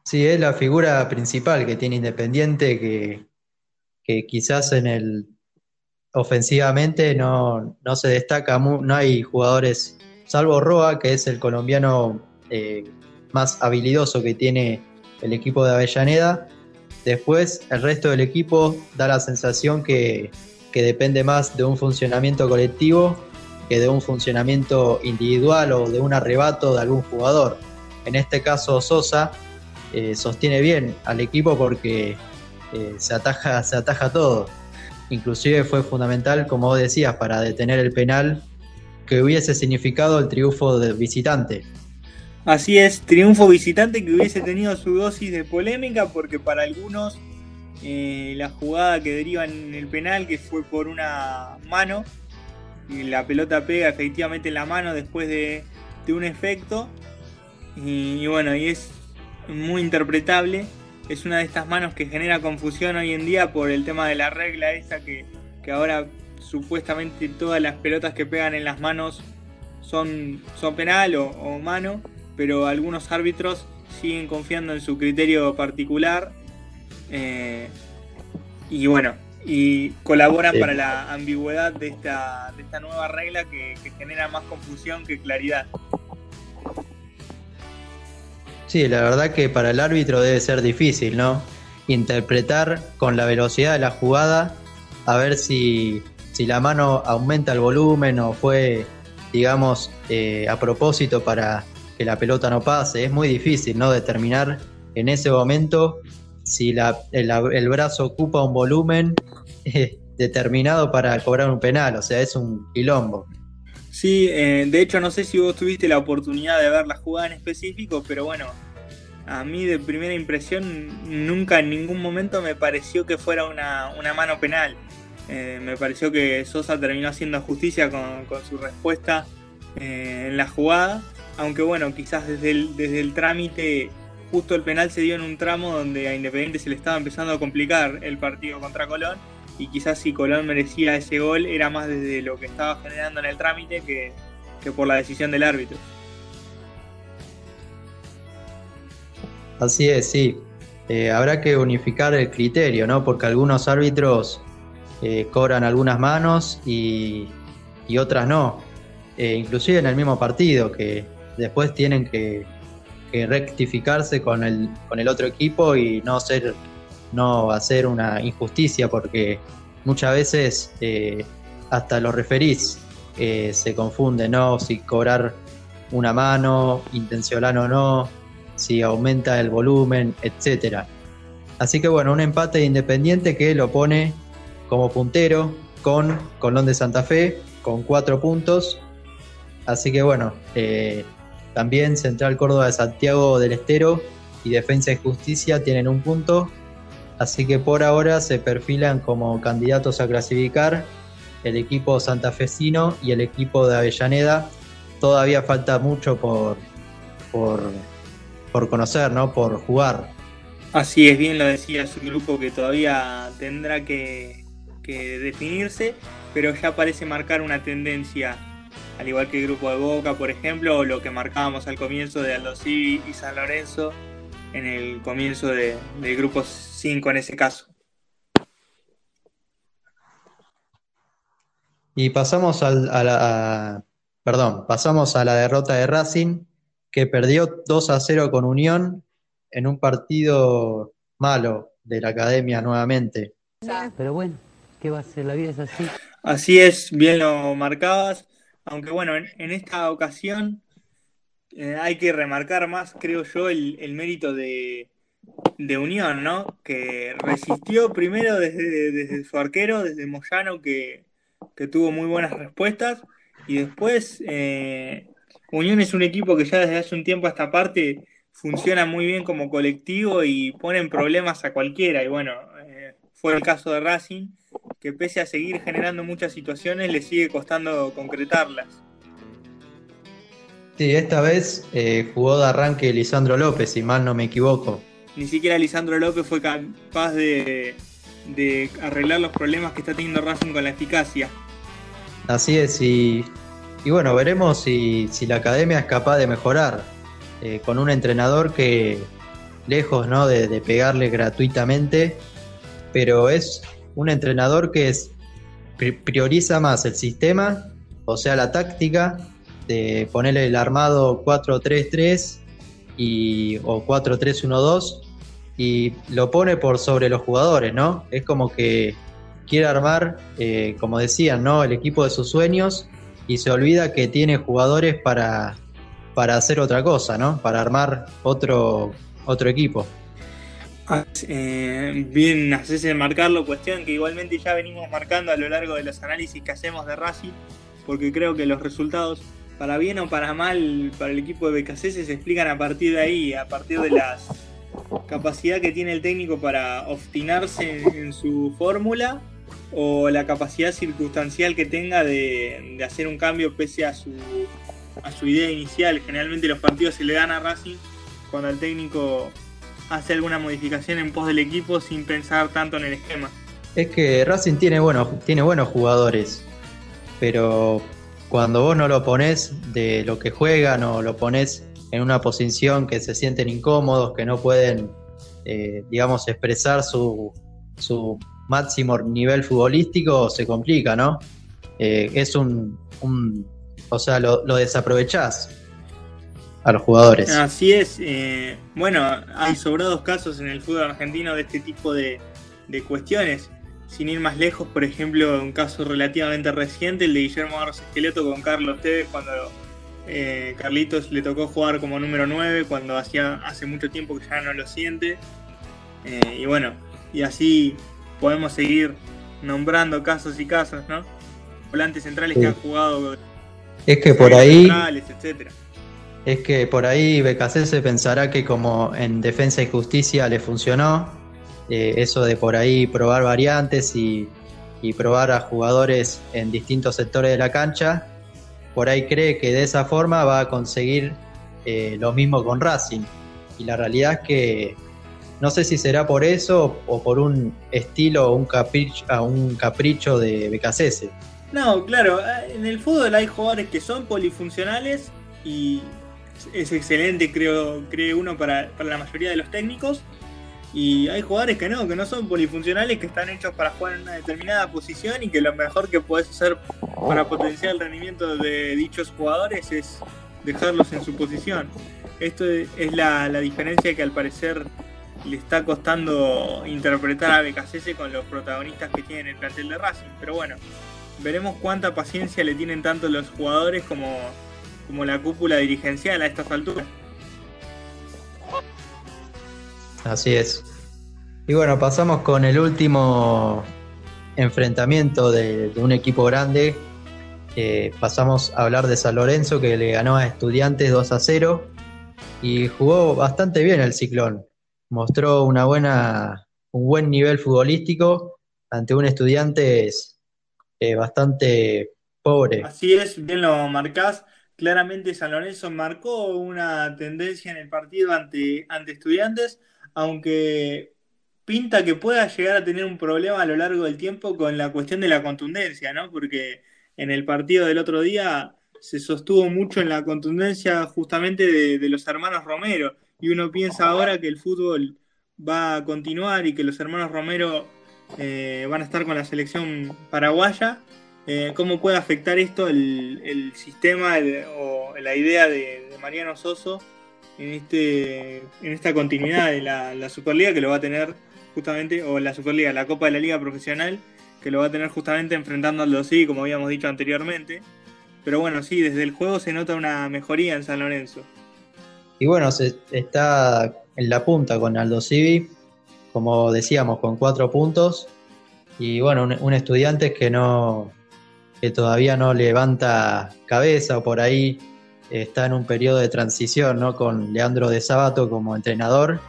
sí, es la figura principal que tiene Independiente, que, que quizás en el ofensivamente no, se destaca, no hay jugadores, salvo Roa, que es el colombiano eh, más habilidoso que tiene el equipo de Avellaneda. Después, el resto del equipo da la sensación que, depende más de un funcionamiento colectivo que de un funcionamiento individual o de un arrebato de algún jugador. En este caso, Sosa eh, sostiene bien al equipo porque eh, se, ataja, se ataja todo. Inclusive fue fundamental, como vos decías, para detener el penal que hubiese significado el triunfo del visitante. Así es, triunfo visitante que hubiese tenido su dosis de polémica porque para algunos eh, la jugada que deriva en el penal, que fue por una mano, y la pelota pega efectivamente en la mano después de, un efecto, y, bueno, y es muy interpretable, es una de estas manos que genera confusión hoy en día por el tema de la regla esa que, ahora supuestamente todas las pelotas que pegan en las manos son, son penal o mano pero algunos árbitros siguen confiando en su criterio particular eh, y bueno, y colaboran para la ambigüedad de esta, de esta nueva regla que, genera más confusión que claridad. Sí, la verdad que para el árbitro debe ser difícil, ¿no? Interpretar con la velocidad de la jugada, a ver si, la mano aumenta el volumen o fue, digamos, eh, a propósito para, que la pelota no pase. Es muy difícil, ¿no? Determinar en ese momento si el, brazo ocupa un volumen eh, determinado para cobrar un penal. O sea, es un quilombo. Sí, eh, de hecho no sé si vos tuviste la oportunidad de ver la jugada en específico, pero bueno, a mí de primera impresión nunca en ningún momento me pareció que fuera una, mano penal. Eh, me pareció que Sosa terminó haciendo justicia con, con su respuesta en la jugada aunque bueno, quizás desde el, desde el trámite, justo el penal se dio en un tramo donde a Independiente se le estaba empezando a complicar el partido contra Colón, y quizás si Colón merecía ese gol era más desde lo que estaba generando en el trámite que, por la decisión del árbitro. Así es, sí. Eh, habrá que unificar el criterio, ¿no? Porque algunos árbitros eh, cobran algunas manos y, otras no. Eh, inclusive en el mismo partido, que después tienen que, rectificarse con el, con el otro equipo y no ser no hacer una injusticia porque muchas veces eh, hasta los referís eh, se confunden, ¿no? Si cobrar una mano, intencional o no, si aumenta el volumen, etcétera. Así que bueno, un empate independiente que lo pone como puntero con Colón de Santa Fe con cuatro puntos. Así que bueno, eh, también Central Córdoba de Santiago del Estero y Defensa y Justicia tienen un punto, así que por ahora se perfilan como candidatos a clasificar el equipo santafesino y el equipo de Avellaneda. Todavía falta mucho por, por, conocer, ¿no? por jugar. Así es, bien lo decía su grupo que todavía tendrá que, que definirse, pero ya parece marcar una tendencia al igual que el grupo de Boca, por ejemplo, o lo que marcábamos al comienzo de Aldo y San Lorenzo, en el comienzo del grupo 5 en ese caso. Y pasamos a la, perdón, pasamos a la derrota de Racing, que perdió 2 a 0 con Unión en un partido malo de la academia nuevamente. Pero bueno, ¿qué va a ser? La vida es así. Así es, bien lo marcabas. Aunque bueno, en, esta ocasión eh, hay que remarcar más, creo yo, el, mérito de, Unión, ¿no? Que resistió primero desde, su arquero, desde Moyano, que, tuvo muy buenas respuestas. Y después, eh, Unión es un equipo que ya desde hace un tiempo a esta parte funciona muy bien como colectivo y pone en problemas a cualquiera. Y bueno, eh, fue el caso de Racing, que pese a seguir generando muchas situaciones, le sigue costando concretarlas. Sí, esta vez eh, jugó de arranque Lisandro López, si mal no me equivoco. Ni siquiera Lisandro López fue capaz de, de arreglar los problemas que está teniendo Racing con la eficacia. Así es, y, y bueno, veremos si, si, la academia es capaz de mejorar eh, con un entrenador que, lejos ¿no? de, de, pegarle gratuitamente, pero es un entrenador que es, prioriza más el sistema, o sea, la táctica, de ponerle el armado 4-3-3 y, o 4-3-1-2 y lo pone por sobre los jugadores, ¿no? Es como que quiere armar, eh, como decían, ¿no? El equipo de sus sueños y se olvida que tiene jugadores para, para hacer otra cosa, ¿no? Para armar otro, otro equipo. Eh, bien, haces marcarlo, cuestión que igualmente ya venimos marcando a lo largo de los análisis que hacemos de Racing, porque creo que los resultados, para bien o para mal, para el equipo de BKC se explican a partir de ahí, a partir de las capacidad que tiene el técnico para obstinarse en, su fórmula o la capacidad circunstancial que tenga de, hacer un cambio pese a su, idea inicial. Generalmente los partidos se le dan a Racing cuando el técnico hace alguna modificación en pos del equipo sin pensar tanto en el esquema. Es que Racing tiene buenos jugadores, pero cuando vos no lo pones de lo que juegan o lo pones en una posición que se sienten incómodos, que no pueden, eh, digamos, expresar su, su, máximo nivel futbolístico, se complica, ¿no? Eh, es un, o sea, lo, lo, desaprovechás a los jugadores. Así es. Eh, bueno, hay sobrados casos en el fútbol argentino de este tipo de, de cuestiones. Sin ir más lejos, por ejemplo, un caso relativamente reciente, el de Guillermo Arros Esqueleto con Carlos Tevez, cuando eh, Carlitos le tocó jugar como número 9 cuando hacía hace mucho tiempo que ya no lo siente. Eh, y bueno, y así podemos seguir nombrando casos y casos, ¿no? Volantes centrales sí. que han jugado. Es que por ahí. Etcétera. Es que por ahí BKC se pensará que como en Defensa y Justicia le funcionó, eh, eso de por ahí probar variantes y, y probar a jugadores en distintos sectores de la cancha, por ahí cree que de esa forma va a conseguir eh, lo mismo con Racing. Y la realidad es que no sé si será por eso o por un estilo o un capricho, un capricho de BKCS. No, claro, en el fútbol hay jugadores que son polifuncionales y es excelente, creo, creo uno, para la mayoría de los técnicos. Y hay jugadores que no, que no son polifuncionales, que están hechos para jugar en una determinada posición y que lo mejor que puedes hacer para potenciar el rendimiento de dichos jugadores es dejarlos en su posición. Esto es la, la diferencia que al parecer le está costando interpretar a BKCS con los protagonistas que tienen el plantel de Racing. Pero bueno, veremos cuánta paciencia le tienen tanto los jugadores como, como la cúpula dirigencial a estas alturas. Así es. Y bueno, pasamos con el último enfrentamiento de, un equipo grande. Pasamos a hablar de San Lorenzo que le ganó a Estudiantes 2 a 0 y jugó bastante bien el Ciclón. Mostró una buena, un buen nivel futbolístico ante un Estudiantes eh, bastante pobre. Así es, bien lo marcás. Claramente San Lorenzo marcó una tendencia en el partido ante, ante Estudiantes aunque pinta que pueda llegar a tener un problema a lo largo del tiempo con la cuestión de la contundencia, ¿no? Porque en el partido del otro día se sostuvo mucho en la contundencia justamente de, los hermanos Romero. Y uno piensa ahora que el fútbol va a continuar y que los hermanos Romero eh, van a estar con la selección paraguaya. Eh, ¿Cómo puede afectar esto el, sistema o la idea de, de Mariano Soso en, este, en esta continuidad de la, la, Superliga que lo va a tener justamente, o la Superliga, la Copa de la Liga Profesional, que lo va a tener justamente enfrentando al Dosí, como habíamos dicho anteriormente. Pero bueno, sí, desde el juego se nota una mejoría en San Lorenzo. Y bueno, se está en la punta con Aldo Civi, como decíamos, con cuatro puntos. Y bueno, un, un estudiante que no que todavía no levanta cabeza o por ahí está en un periodo de transición ¿no? con Leandro de Sábato como entrenador.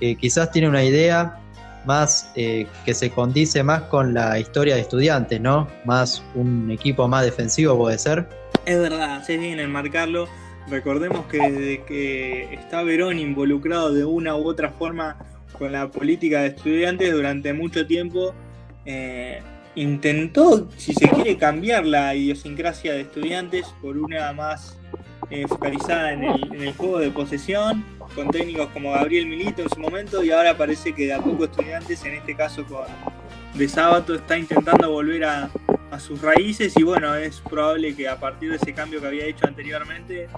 Eh, quizás tiene una idea, más eh, que se condice más con la historia de estudiantes, ¿no? Más un equipo más defensivo puede ser. Es verdad, haces bien en marcarlo. Recordemos que desde que está Verón involucrado de una u otra forma con la política de estudiantes durante mucho tiempo, eh, intentó, si se quiere, cambiar la idiosincrasia de estudiantes por una más eh, focalizada en el, juego de posesión, con técnicos como Gabriel Milito en su momento, y ahora parece que de a poco estudiantes, en este caso con de sábado, está intentando volver a, a sus raíces y bueno, es probable que a partir de ese cambio que había hecho anteriormente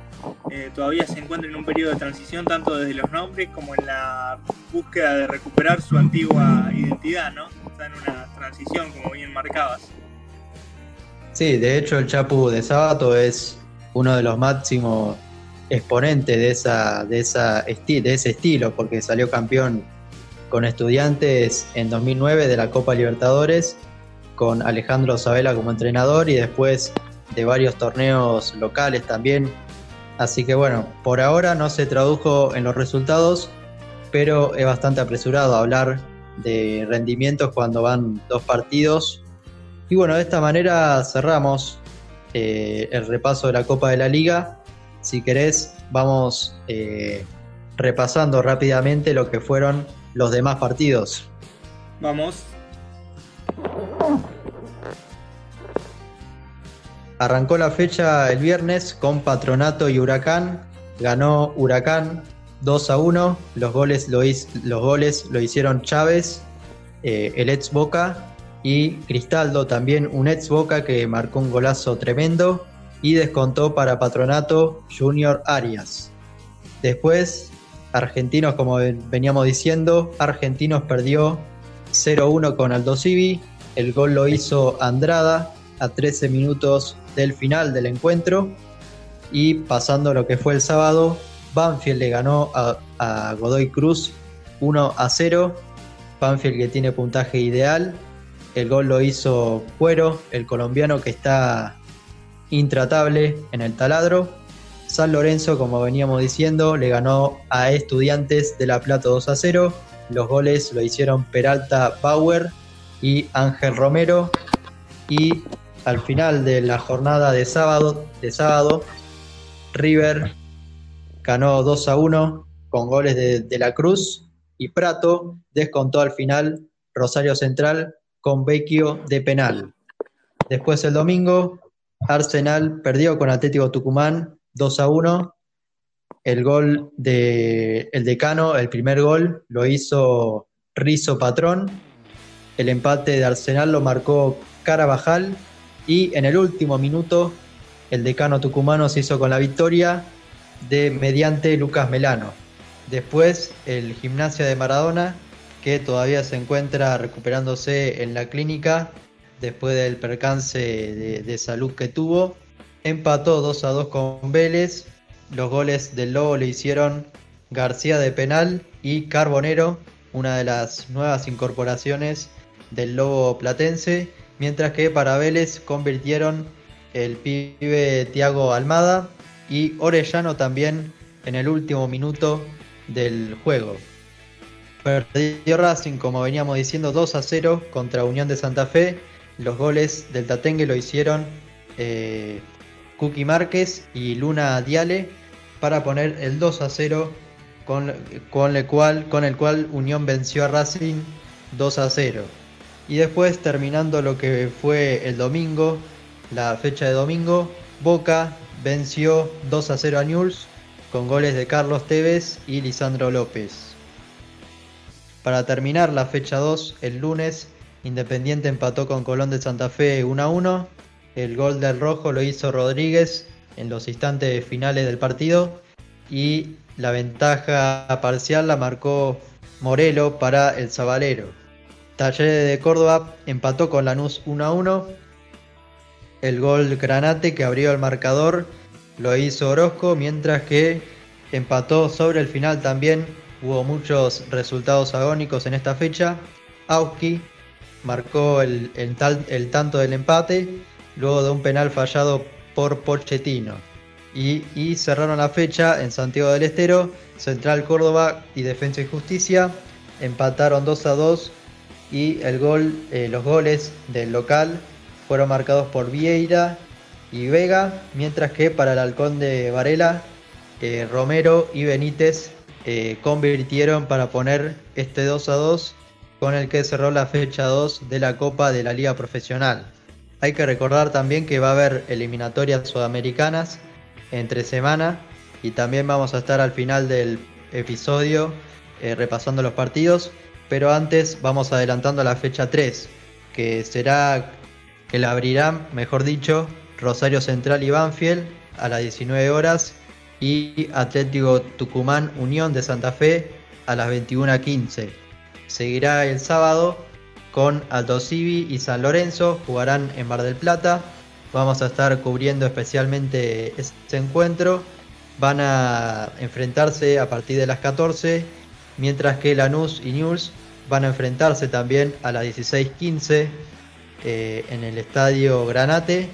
eh, todavía se encuentre en un periodo de transición tanto desde los nombres como en la búsqueda de recuperar su antigua identidad, ¿no? Está en una transición como bien marcabas. Sí, de hecho el Chapu de Sábato es uno de los máximos exponentes de, esa, de, esa de ese estilo porque salió campeón con estudiantes en 2009 de la Copa Libertadores con Alejandro Sabela como entrenador y después de varios torneos locales también. Así que bueno, por ahora no se tradujo en los resultados, pero es bastante apresurado hablar de rendimientos cuando van dos partidos. Y bueno, de esta manera cerramos eh, el repaso de la Copa de la Liga. Si querés, vamos eh, repasando rápidamente lo que fueron los demás partidos. Vamos. Arrancó la fecha el viernes con Patronato y Huracán. Ganó Huracán 2 a 1. Los goles lo, los goles lo hicieron Chávez, eh, el ex Boca, y Cristaldo, también un ex Boca que marcó un golazo tremendo y descontó para Patronato Junior Arias. Después, Argentinos, como veníamos diciendo, Argentinos perdió 0-1 con Aldo Civi. El gol lo hizo Andrada a 13 minutos del final del encuentro. Y pasando lo que fue el sábado, Banfield le ganó a, Godoy Cruz 1 a 0. Banfield que tiene puntaje ideal. El gol lo hizo Cuero, el colombiano que está intratable en el taladro. San Lorenzo, como veníamos diciendo, le ganó a Estudiantes de La Plata 2 a 0. Los goles lo hicieron Peralta Bauer y Ángel Romero. Y al final de la jornada de sábado, de sábado River ganó 2 a 1 con goles de, la Cruz y Prato descontó al final Rosario Central con Vecchio de penal. Después el domingo, Arsenal perdió con Atlético Tucumán 2 a 1. El gol de el decano, el primer gol, lo hizo Rizo Patrón. El empate de Arsenal lo marcó Carabajal y en el último minuto, el decano tucumano se hizo con la victoria de mediante Lucas Melano. Después, el gimnasia de Maradona, que todavía se encuentra recuperándose en la clínica después del percance de, salud que tuvo, empató 2 a 2 con Vélez. Los goles del Lobo le hicieron García de penal y Carbonero, una de las nuevas incorporaciones del Lobo Platense mientras que para Vélez convirtieron el pibe Tiago Almada y Orellano también en el último minuto del juego. Perdió Racing, como veníamos diciendo, 2 a 0 contra Unión de Santa Fe. Los goles del Tatengue lo hicieron eh, Cookie Márquez y Luna Diale para poner el 2 a 0 con, con, el cual, con el cual Unión venció a Racing 2 a 0. Y después, terminando lo que fue el domingo, la fecha de domingo, Boca venció 2 a 0 a Newell's con goles de Carlos Tevez y Lisandro López. Para terminar la fecha 2, el lunes, Independiente empató con Colón de Santa Fe 1 a 1. El gol del rojo lo hizo Rodríguez en los instantes finales del partido y la ventaja parcial la marcó Morelo para el Zabalero. Talleres de Córdoba empató con Lanús 1 a 1. El gol Granate que abrió el marcador lo hizo Orozco, mientras que empató sobre el final también. Hubo muchos resultados agónicos en esta fecha. Auski marcó el, tanto del empate luego de un penal fallado por Pochettino. Y, y, cerraron la fecha en Santiago del Estero, Central Córdoba y Defensa y Justicia empataron 2 a 2 y el gol, eh, los goles del local fueron marcados por Vieira y Vega, mientras que para el halcón de Varela, eh, Romero y Benítez eh, convirtieron para poner este 2 a 2 con el que cerró la fecha 2 de la Copa de la Liga Profesional. Hay que recordar también que va a haber eliminatorias sudamericanas entre semana y también vamos a estar al final del episodio repasando los partidos, pero antes vamos adelantando la fecha 3, que será que la abrirán, mejor dicho, Rosario Central y Banfield a las 19 horas y Atlético Tucumán Unión de Santa Fe a las 21.15. Seguirá el sábado con Alto Civi y San Lorenzo, jugarán en Mar del Plata. Vamos a estar cubriendo especialmente este encuentro. Van a enfrentarse a partir de las 14, mientras que Lanús y News van a enfrentarse también a las 16.15 eh, en el estadio Granate.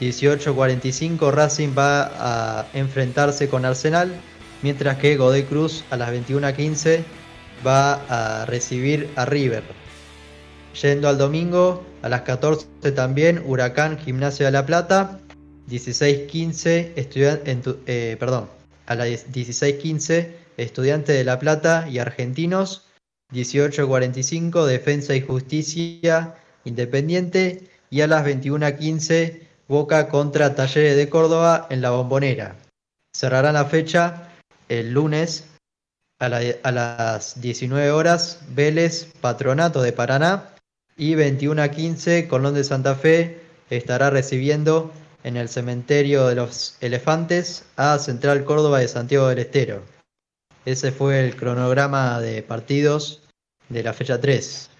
18.45 Racing va a enfrentarse con Arsenal, mientras que Godoy Cruz a las 21.15 va a recibir a River. Yendo al domingo, a las 14 también, Huracán Gimnasia de la Plata, 16.15 eh, perdón, a las 16.15 Estudiante de La Plata y Argentinos, 18.45 Defensa y Justicia Independiente y a las 21.15 Boca contra Talleres de Córdoba en la Bombonera. Cerrarán la fecha el lunes a, las 19 horas Vélez Patronato de Paraná y 21 a 15 Colón de Santa Fe estará recibiendo en el cementerio de los elefantes a Central Córdoba de Santiago del Estero. Ese fue el cronograma de partidos de la fecha 3.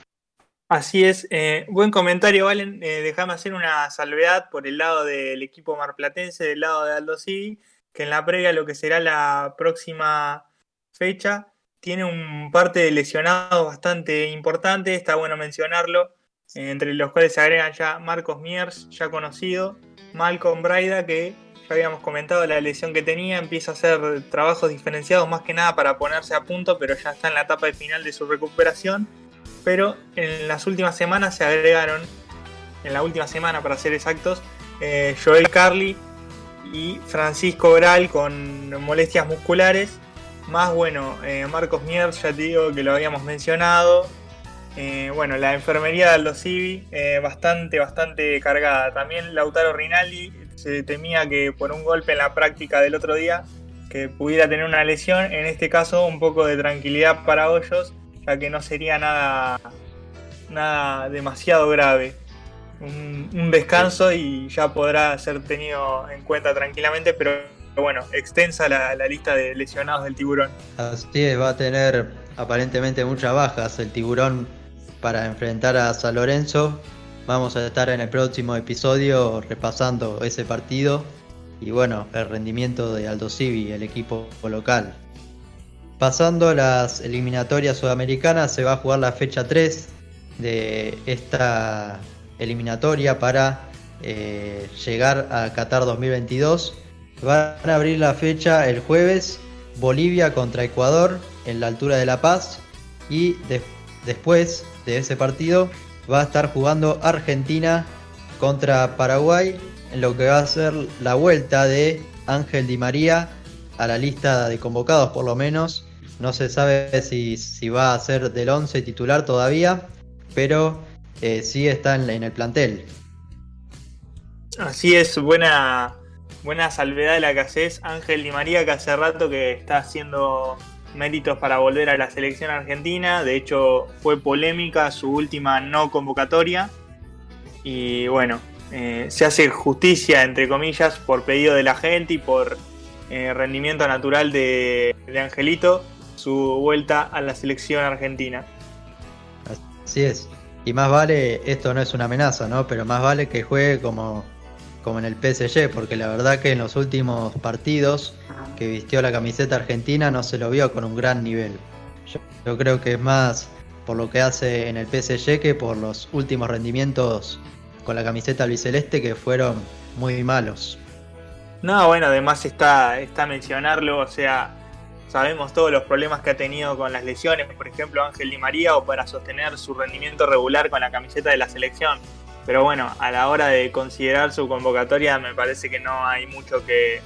Así es, eh, buen comentario, Valen. Eh, déjame hacer una salvedad por el lado del equipo marplatense, del lado de Aldo Civi, que en la previa lo que será la próxima fecha tiene un parte de lesionados bastante importante, está bueno mencionarlo, eh, entre los cuales se agregan ya Marcos Miers, ya conocido, Malcolm Braida, que ya habíamos comentado la lesión que tenía, empieza a hacer trabajos diferenciados más que nada para ponerse a punto, pero ya está en la etapa final de su recuperación pero en las últimas semanas se agregaron, en la última semana para ser exactos, eh, Joel Carly y Francisco Gral con molestias musculares. Más bueno, eh, Marcos Miers, ya te digo que lo habíamos mencionado. Eh, bueno, la enfermería de Aldo Civi, bastante, bastante cargada. También Lautaro Rinaldi se temía que por un golpe en la práctica del otro día que pudiera tener una lesión. En este caso, un poco de tranquilidad para Hoyos ya que no sería nada, nada demasiado grave. Un, descanso y ya podrá ser tenido en cuenta tranquilamente, pero bueno, extensa la, lista de lesionados del tiburón. Así es, va a tener aparentemente muchas bajas el tiburón para enfrentar a San Lorenzo. Vamos a estar en el próximo episodio repasando ese partido y bueno, el rendimiento de Aldo Civi, el equipo local. Pasando a las eliminatorias sudamericanas, se va a jugar la fecha 3 de esta eliminatoria para eh, llegar a Qatar 2022. Van a abrir la fecha el jueves, Bolivia contra Ecuador en la altura de La Paz y después de ese partido va a estar jugando Argentina contra Paraguay en lo que va a ser la vuelta de Ángel Di María a la lista de convocados por lo menos. No se sabe si, si va a ser del 11 titular todavía, pero eh, sí está en, el plantel. Así es, buena, buena salvedad de la que haces. Ángel Di María, que hace rato que está haciendo méritos para volver a la selección argentina. De hecho, fue polémica su última no convocatoria. Y bueno, eh, se hace justicia, entre comillas, por pedido de la gente y por eh, rendimiento natural de, Angelito, su vuelta a la selección argentina. Así es. Y más vale, esto no es una amenaza, ¿no? Pero más vale que juegue como, como en el PSG, porque la verdad que en los últimos partidos que vistió la camiseta argentina no se lo vio con un gran nivel. Yo, creo que es más por lo que hace en el PSG que por los últimos rendimientos con la camiseta albiceleste que fueron muy malos. No, bueno, además está, está mencionarlo, o sea, sabemos todos los problemas que ha tenido con las lesiones, por ejemplo Ángel Di María, o para sostener su rendimiento regular con la camiseta de la selección. Pero bueno, a la hora de considerar su convocatoria me parece que no hay mucho que,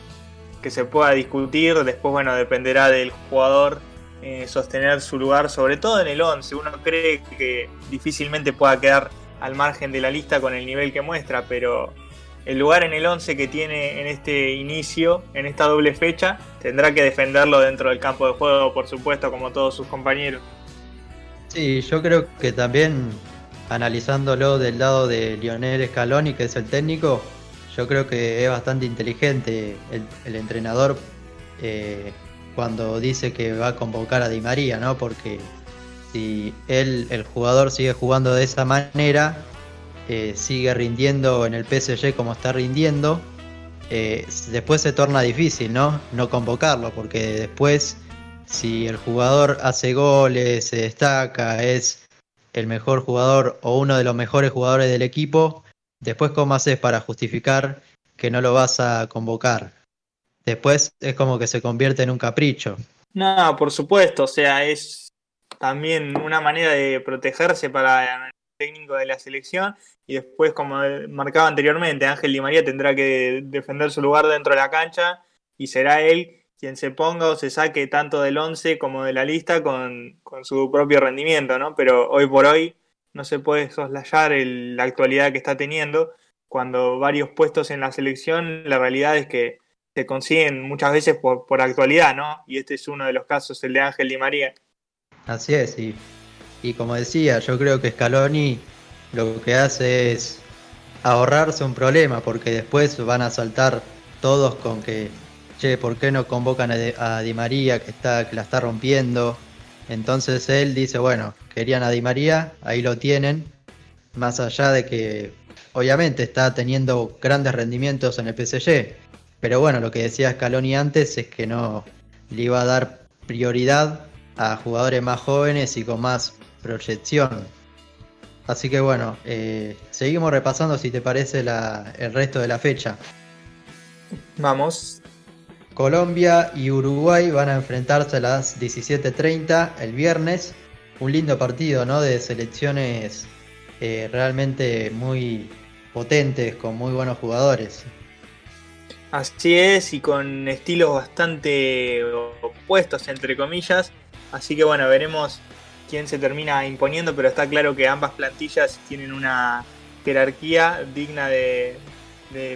que se pueda discutir. Después, bueno, dependerá del jugador eh, sostener su lugar, sobre todo en el 11. Uno cree que difícilmente pueda quedar al margen de la lista con el nivel que muestra, pero el lugar en el 11 que tiene en este inicio, en esta doble fecha, tendrá que defenderlo dentro del campo de juego, por supuesto, como todos sus compañeros. Sí, yo creo que también analizándolo del lado de Lionel Scaloni, que es el técnico, yo creo que es bastante inteligente el, entrenador eh, cuando dice que va a convocar a Di María, ¿no? Porque si él, el jugador sigue jugando de esa manera, eh, sigue rindiendo en el PSG como está rindiendo, eh, después se torna difícil, ¿no? No convocarlo, porque después, si el jugador hace goles, se destaca, es el mejor jugador o uno de los mejores jugadores del equipo, después cómo haces para justificar que no lo vas a convocar. Después es como que se convierte en un capricho. No, por supuesto, o sea, es también una manera de protegerse para técnico de la selección y después, como marcaba anteriormente, Ángel Di María tendrá que defender su lugar dentro de la cancha y será él quien se ponga o se saque tanto del 11 como de la lista con, su propio rendimiento, ¿no? Pero hoy por hoy no se puede soslayar la actualidad que está teniendo cuando varios puestos en la selección, la realidad es que se consiguen muchas veces por, por actualidad, ¿no? Y este es uno de los casos, el de Ángel Di María. Así es, y y como decía, yo creo que Scaloni lo que hace es ahorrarse un problema, porque después van a saltar todos con que, che, ¿por qué no convocan a, Di María que, está, que la está rompiendo? Entonces él dice, bueno, querían a Di María, ahí lo tienen, más allá de que obviamente está teniendo grandes rendimientos en el PSG, pero bueno, lo que decía Scaloni antes es que no le iba a dar prioridad a jugadores más jóvenes y con más proyección. Así que bueno, eh, seguimos repasando si te parece el resto de la fecha. Vamos. Colombia y Uruguay van a enfrentarse a las 17.30 el viernes. Un lindo partido ¿no? de selecciones eh, realmente muy potentes, con muy buenos jugadores. Así es, y con estilos bastante opuestos, entre comillas. Así que bueno, veremos quién se termina imponiendo, pero está claro que ambas plantillas tienen una jerarquía digna de,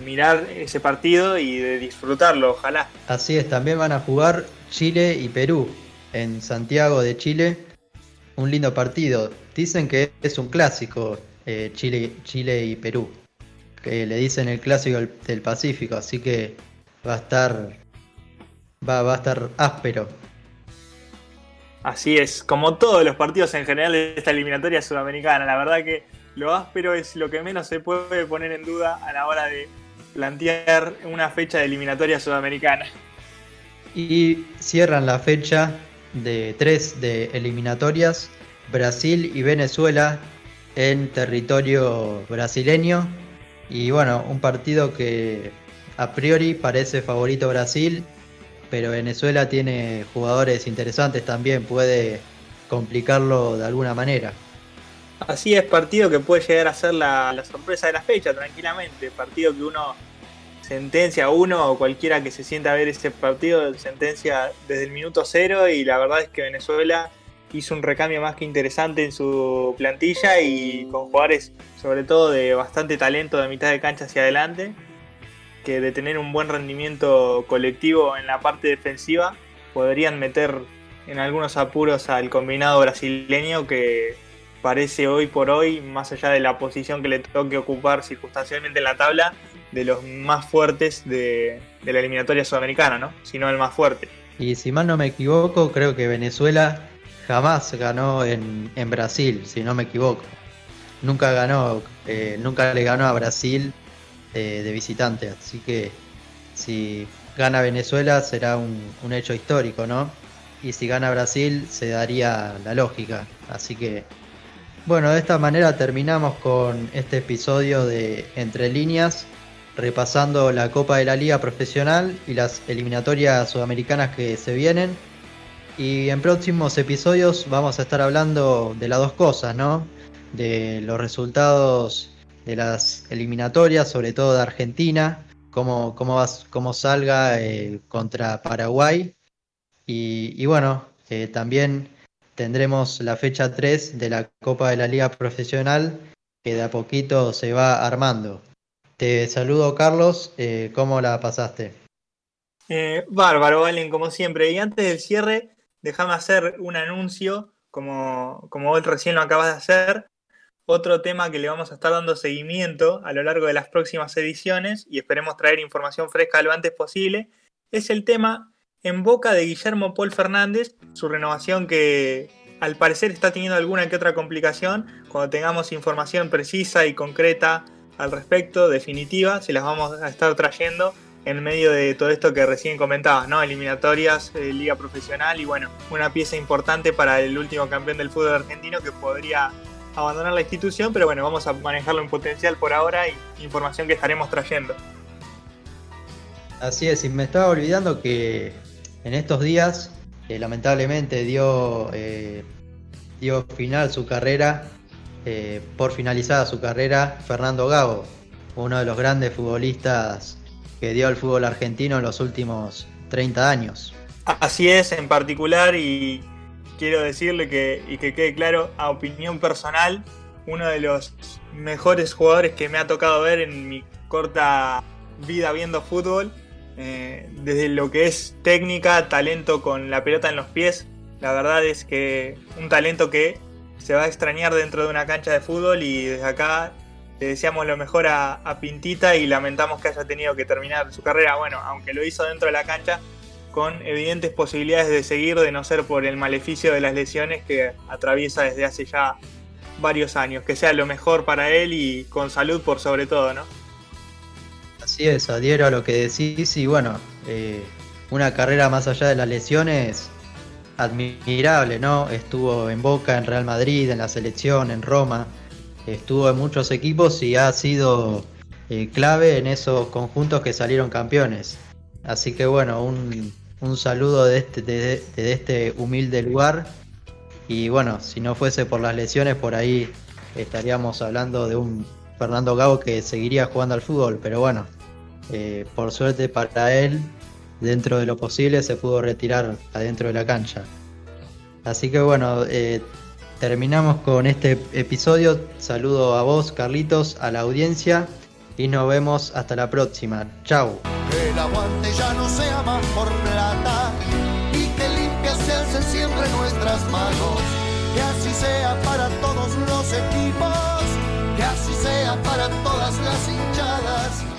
mirar ese partido y de disfrutarlo, ojalá. Así es, también van a jugar Chile y Perú en Santiago de Chile. Un lindo partido. Dicen que es un clásico eh, Chile, Chile y Perú. Que le dicen el clásico del, Pacífico, así que va a estar va, va a estar áspero. Así es, como todos los partidos en general de esta eliminatoria sudamericana, la verdad que lo áspero es lo que menos se puede poner en duda a la hora de plantear una fecha de eliminatoria sudamericana. Y cierran la fecha de tres de eliminatorias, Brasil y Venezuela en territorio brasileño. Y bueno, un partido que a priori parece favorito Brasil, pero Venezuela tiene jugadores interesantes también, puede complicarlo de alguna manera. Así es, partido que puede llegar a ser la, sorpresa de la fecha, tranquilamente. Partido que uno sentencia uno o cualquiera que se sienta a ver ese partido, sentencia desde el minuto cero y la verdad es que Venezuela hizo un recambio más que interesante en su plantilla y con jugadores sobre todo de bastante talento de mitad de cancha hacia adelante que de tener un buen rendimiento colectivo en la parte defensiva podrían meter en algunos apuros al combinado brasileño que parece hoy por hoy, más allá de la posición que le toque ocupar circunstancialmente en la tabla, de los más fuertes de, la eliminatoria sudamericana, ¿no? Si no el más fuerte. Y si mal no me equivoco, creo que Venezuela jamás ganó en, Brasil, si no me equivoco. Nunca ganó, eh, nunca le ganó a Brasil de, visitante. Así que si gana Venezuela será un, hecho histórico, ¿no? Y si gana Brasil se daría la lógica. Así que, bueno, de esta manera terminamos con este episodio de Entre líneas, repasando la Copa de la Liga Profesional y las eliminatorias sudamericanas que se vienen. Y en próximos episodios vamos a estar hablando de las dos cosas, ¿no? De los resultados de las eliminatorias, sobre todo de Argentina, cómo, cómo, cómo salga eh, contra Paraguay. Y, bueno, eh, también tendremos la fecha 3 de la Copa de la Liga Profesional, que de a poquito se va armando. Te saludo, Carlos. Eh, ¿Cómo la pasaste? bárbaro, Valen, como siempre. Y antes del cierre, déjame hacer un anuncio, como, como vos recién lo acabas de hacer. Otro tema que le vamos a estar dando seguimiento a lo largo de las próximas ediciones y esperemos traer información fresca lo antes posible, es el tema en boca de Guillermo Paul Fernández, su renovación que al parecer está teniendo alguna que otra complicación. Cuando tengamos información precisa y concreta al respecto, definitiva, se las vamos a estar trayendo en medio de todo esto que recién comentabas, ¿no? Eliminatorias, eh, liga profesional y bueno, una pieza importante para el último campeón del fútbol argentino que podría abandonar la institución, pero bueno, vamos a manejarlo en potencial por ahora y información que estaremos trayendo. Así es, y me estaba olvidando que en estos días, eh, lamentablemente dio, eh, dio final su carrera, por finalizada su carrera, Fernando Gago, uno de los grandes futbolistas que dio al fútbol argentino en los últimos 30 años. Así es, en particular, y quiero decirle que, y que quede claro, a opinión personal, uno de los mejores jugadores que me ha tocado ver en mi corta vida viendo fútbol, eh, desde lo que es técnica, talento con la pelota en los pies, la verdad es que un talento que se va a extrañar dentro de una cancha de fútbol y desde acá le deseamos lo mejor a, Pintita y lamentamos que haya tenido que terminar su carrera, bueno, aunque lo hizo dentro de la cancha, con evidentes posibilidades de seguir, de no ser por el maleficio de las lesiones que atraviesa desde hace ya varios años. Que sea lo mejor para él y con salud por sobre todo, ¿no? Así es, adhiero a lo que decís y bueno, eh, una carrera más allá de las lesiones admirable, ¿no? Estuvo en Boca, en Real Madrid, en la selección, en Roma, estuvo en muchos equipos y ha sido eh, clave en esos conjuntos que salieron campeones. Así que bueno, un, saludo de este, de, este humilde lugar. Y bueno, si no fuese por las lesiones, por ahí estaríamos hablando de un Fernando Gago que seguiría jugando al fútbol. Pero bueno, eh, por suerte para él, dentro de lo posible, se pudo retirar adentro de la cancha. Así que bueno, eh, terminamos con este episodio. Saludo a vos, Carlitos, a la audiencia y nos vemos hasta la próxima. Chao. Que el aguante ya no sea más por plata y que limpias se alcen siempre nuestras manos. Que así sea para todos los equipos, que así sea para todas las hinchadas